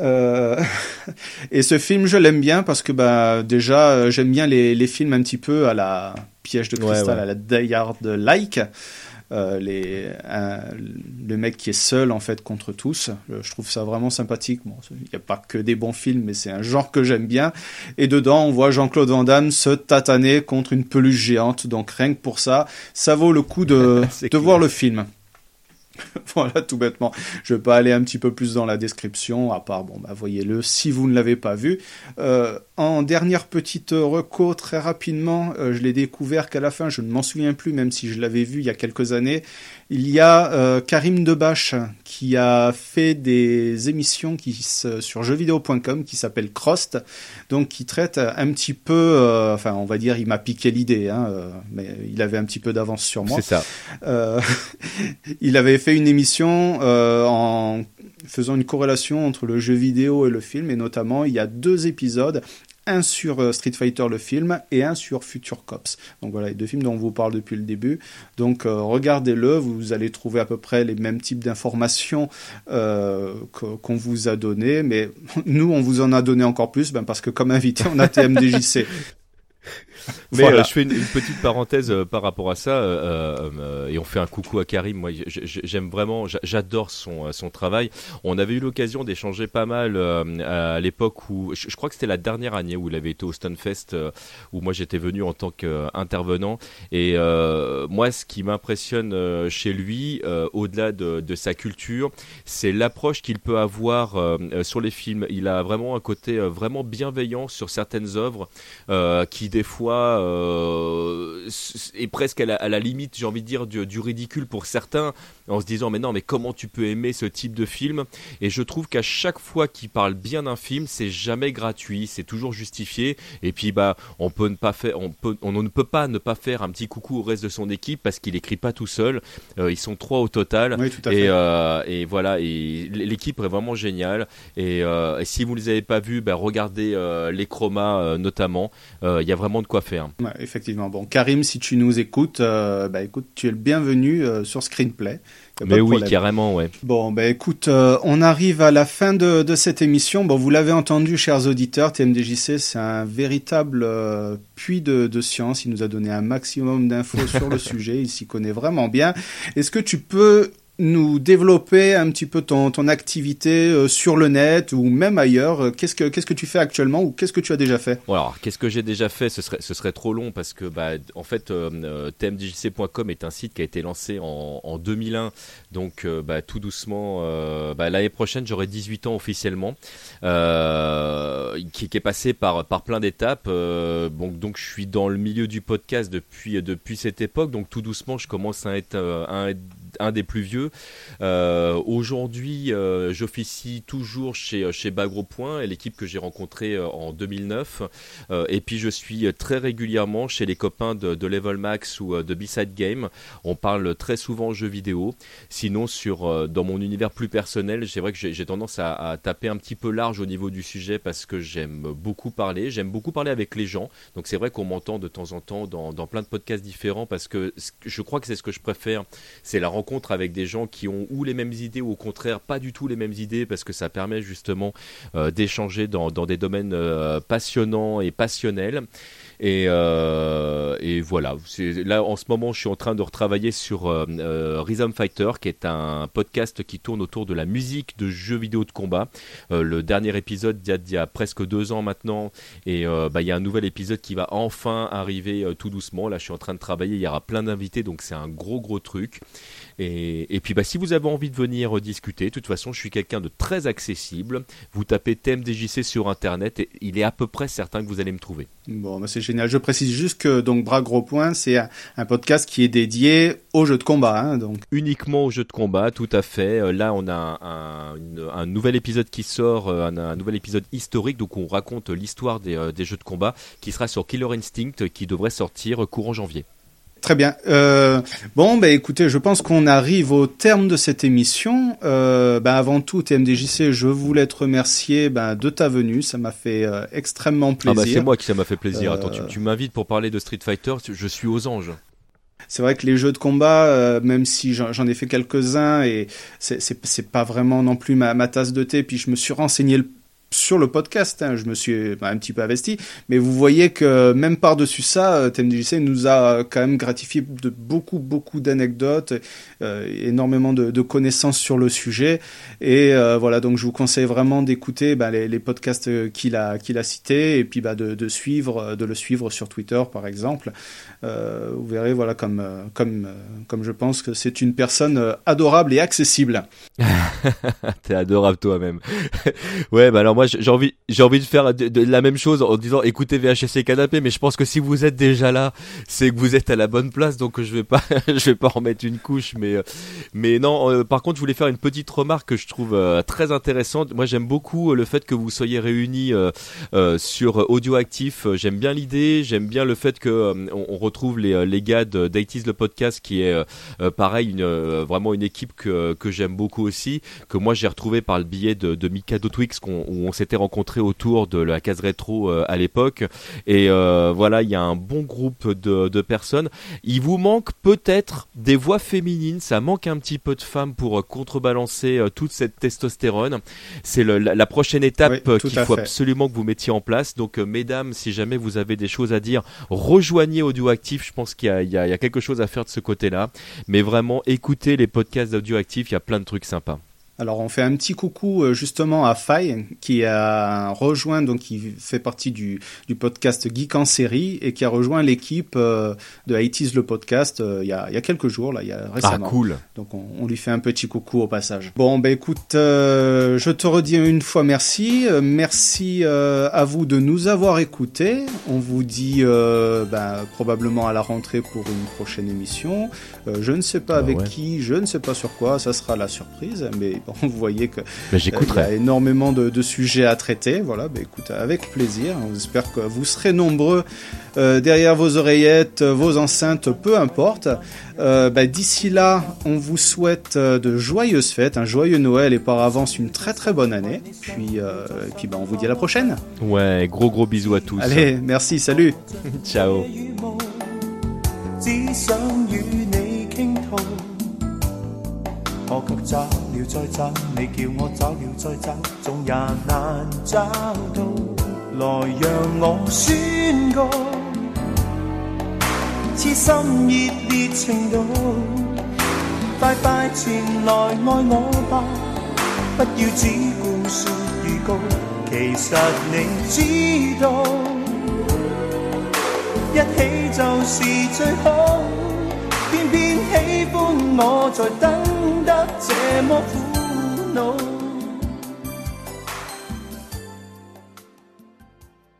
Euh, et ce film, je l'aime bien parce que bah déjà j'aime bien les, les films un petit peu à la piège de cristal, ouais, ouais. à la Die Hard like. Euh, les, un, le mec qui est seul en fait contre tous. Je trouve ça vraiment sympathique. Bon, il n'y a pas que des bons films, mais c'est un genre que j'aime bien. Et dedans, on voit Jean-Claude Van Damme se tataner contre une peluche géante. Donc rien que pour ça, ça vaut le coup de, de voir le film. voilà, tout bêtement. Je vais pas aller un petit peu plus dans la description, à part, bon, bah, voyez-le si vous ne l'avez pas vu. Euh, en dernière petite reco, très rapidement, euh, je l'ai découvert qu'à la fin, je ne m'en souviens plus, même si je l'avais vu il y a quelques années. Il y a euh, Karim Debache qui a fait des émissions qui, sur jeuxvideo.com qui s'appelle Crost, donc qui traite un petit peu, euh, enfin, on va dire, il m'a piqué l'idée, hein, mais il avait un petit peu d'avance sur moi. C'est ça. Il avait fait une émission en faisant une corrélation entre le jeu vidéo et le film, et notamment il y a deux épisodes, un sur euh, Street Fighter le film et un sur Future Cops. Donc voilà, les deux films dont on vous parle depuis le début. Donc euh, regardez-le, vous allez trouver à peu près les mêmes types d'informations euh, qu'on vous a donné, mais nous on vous en a donné encore plus, ben, parce que comme invité on a TMDJC. Mais voilà. euh, je fais une, une, petite parenthèse euh, par rapport à ça euh, et on fait un coucou à Karim. Moi, j'aime vraiment, j'adore son son travail. On avait eu l'occasion d'échanger pas mal à l'époque où je, je, crois que c'était la dernière année où il avait été au Stunfest où moi j'étais venu en tant qu'intervenant. Et moi, ce qui m'impressionne chez lui, au-delà de, de, sa culture, c'est l'approche qu'il peut avoir sur les films. Il a vraiment un côté vraiment bienveillant sur certaines œuvres qui des fois euh, est presque à la, limite, j'ai envie de dire, du, ridicule pour certains, en se disant mais non, mais comment tu peux aimer ce type de film? Et je trouve qu'à chaque fois qu'il parle bien d'un film, c'est jamais gratuit, c'est toujours justifié. Et puis bah, on peut ne pas faire, on peut, on ne peut pas ne pas faire un petit coucou au reste de son équipe parce qu'il écrit pas tout seul. Euh, ils sont trois au total. Oui, tout à et, fait. Euh, et voilà, et l'équipe est vraiment géniale. Et, euh, et, si vous ne les avez pas vus, bah, regardez les chromas notamment. Il y a vraiment de quoi faire. Ouais, effectivement. Bon, Karim, si tu nous écoutes, bah écoute, tu es le bienvenu sur Screenplay. Mais oui, carrément, ouais. Bon, bah écoute, euh, on arrive à la fin de, de cette émission. Bon, vous l'avez entendu, chers auditeurs, TMDJC, c'est un véritable euh, puits de, de science. Il nous a donné un maximum d'infos sur le sujet. Il s'y connaît vraiment bien. Est-ce que tu peux nous développer un petit peu ton, ton activité euh, sur le net ou même ailleurs euh, Qu'est-ce que que tu fais actuellement ou qu'est-ce que tu as déjà fait? Alors, qu'est-ce que j'ai déjà fait? Ce serait, ce serait trop long parce que, bah, en fait, euh, euh, est un site qui a été lancé en, en 2001. Donc, bah, tout doucement, bah, l'année prochaine, j'aurai 18 ans officiellement, qui, est passé par, par plein d'étapes. Donc, donc, je suis dans le milieu du podcast depuis, depuis cette époque. Donc, tout doucement, je commence à être un des plus vieux. Euh, Aujourd'hui, euh, j'officie toujours chez, chez Bagro Point, l'équipe que j'ai rencontrée euh, en 2009. Euh, et puis, je suis très régulièrement chez les copains de, Level Max ou euh, de B-Side Game. On parle très souvent jeux vidéo. Sinon, sur, euh, dans mon univers plus personnel, c'est vrai que j'ai tendance à, taper un petit peu large au niveau du sujet parce que j'aime beaucoup parler. J'aime beaucoup parler avec les gens. Donc, c'est vrai qu'on m'entend de temps en temps dans, dans plein de podcasts différents parce que ce que- je crois que c'est ce que je préfère. C'est la rencontre avec des gens qui ont ou les mêmes idées ou au contraire pas du tout les mêmes idées parce que ça permet justement euh, d'échanger dans, dans des domaines euh, passionnants et passionnels. Et, euh, et voilà, là en ce moment je suis en train de retravailler sur Rhythm Fighter qui est un podcast qui tourne autour de la musique de jeux vidéo de combat. Le dernier épisode date d'il y a presque deux ans maintenant et bah, il y a un nouvel épisode qui va enfin arriver tout doucement. Là je suis en train de travailler, il y aura plein d'invités donc c'est un gros gros truc. Et, et puis bah, si vous avez envie de venir euh, discuter, de toute façon je suis quelqu'un de très accessible. Vous tapez TMDJC sur internet et il est à peu près certain que vous allez me trouver. Bon, bah, c'est génial. Je précise juste que donc Bras Gros Point, c'est un, un podcast qui est dédié aux jeux de combat. Hein, donc uniquement aux jeux de combat, tout à fait. Euh, Là, on a un, un- une- un nouvel épisode qui sort, euh, un, nouvel épisode historique, donc on raconte l'histoire des, des jeux de combat, qui sera sur Killer Instinct, qui devrait sortir courant janvier. Très bien. Euh, bon, bah, écoutez, je pense qu'on arrive au terme de cette émission. Euh, bah, avant tout, TMDJC, je voulais te remercier bah, de ta venue. Ça m'a fait euh, extrêmement Ah plaisir. bah c'est moi qui ça m'a fait plaisir. Euh, Attends, tu, tu m'invites pour parler de Street Fighter, je suis aux anges. C'est vrai que les jeux de combat, euh, même si j'en ai fait quelques-uns et c'est pas vraiment non plus ma, ma tasse de thé, puis je me suis renseigné le- sur le podcast, hein, je me suis bah, un petit peu investi, mais vous voyez que même par-dessus ça, euh, TMDJC nous a quand même gratifié de beaucoup, beaucoup d'anecdotes, euh, énormément de, de connaissances sur le sujet, et euh, voilà, donc je vous conseille vraiment d'écouter bah, les, les podcasts euh, qu'il a, qu'il a cités, et puis bah, de, de suivre, euh, de le suivre sur Twitter par exemple. Euh, vous verrez, voilà, comme, comme, comme je pense que c'est une personne adorable et accessible. T'es adorable toi-même. ouais, bah alors moi j'ai envie, j'ai envie de faire de, de la même chose en disant écoutez VHC Canapé, mais je pense que si vous êtes déjà là, c'est que vous êtes à la bonne place, donc je vais pas, je vais pas remettre une couche, mais euh, mais non. euh, par contre, je voulais faire une petite remarque que je trouve euh, très intéressante. Moi, j'aime beaucoup euh, le fait que vous soyez réunis euh, euh, sur Audio Actif. J'aime bien l'idée, j'aime bien le fait que on, on retrouve les les gars de d'IT's le podcast, qui est pareil, une, vraiment une équipe que que j'aime beaucoup aussi que moi j'ai retrouvé par le biais de, de Mikado Twix qu'on- on s'était rencontrés autour de la case rétro euh, à l'époque. Et euh, voilà il y a un bon groupe de, de personnes. Il vous manque peut-être des voix féminines. Ça manque un petit peu de femmes pour euh, contrebalancer toute cette testostérone. C'est la, prochaine étape Oui, qu'il faut fait. absolument que vous mettiez en place. Donc mesdames si jamais vous avez des choses à dire rejoignez Audioactif. Je pense qu'il y y a- il y a quelque chose à faire de ce côté là mais vraiment écoutez les podcasts d'Audioactif. Il y a plein de trucs sympas Alors on fait un petit coucou euh, justement à Faye qui a rejoint donc qui fait partie du, du podcast Geek en série et qui a rejoint l'équipe euh, de 80s le podcast euh, il, y a, il y a quelques jours là il y a ah récemment. cool Donc on, on lui fait un petit coucou au passage. Bon ben écoute, euh, je te redis une fois merci, merci euh, à vous de nous avoir écoutés. On vous dit euh, ben, probablement à la rentrée pour une prochaine émission. Euh, je ne sais pas Ah avec ouais. qui, je ne sais pas sur quoi, ça sera la surprise. Mais vous voyez que Mais euh, j'écouterai. Il y a énormément de, de sujets à traiter. Voilà, bah, écoute, avec plaisir. On espère que vous serez nombreux euh, derrière vos oreillettes, euh, vos enceintes, peu importe. Euh, bah, D'ici là, on vous souhaite de joyeuses fêtes, un joyeux Noël et par avance une très très bonne année. Puis, euh, et puis bah, on vous dit à la prochaine. Ouais, gros gros bisous à tous. Allez, merci, salut. ciao. 我却找了再找，你叫我找了再找，总也难找到。来让我宣告，痴心热烈程度，快快前来爱我吧，不要只顾说预告。其实你知道，一起就是最好，偏偏。喜欢我在等得这么苦恼。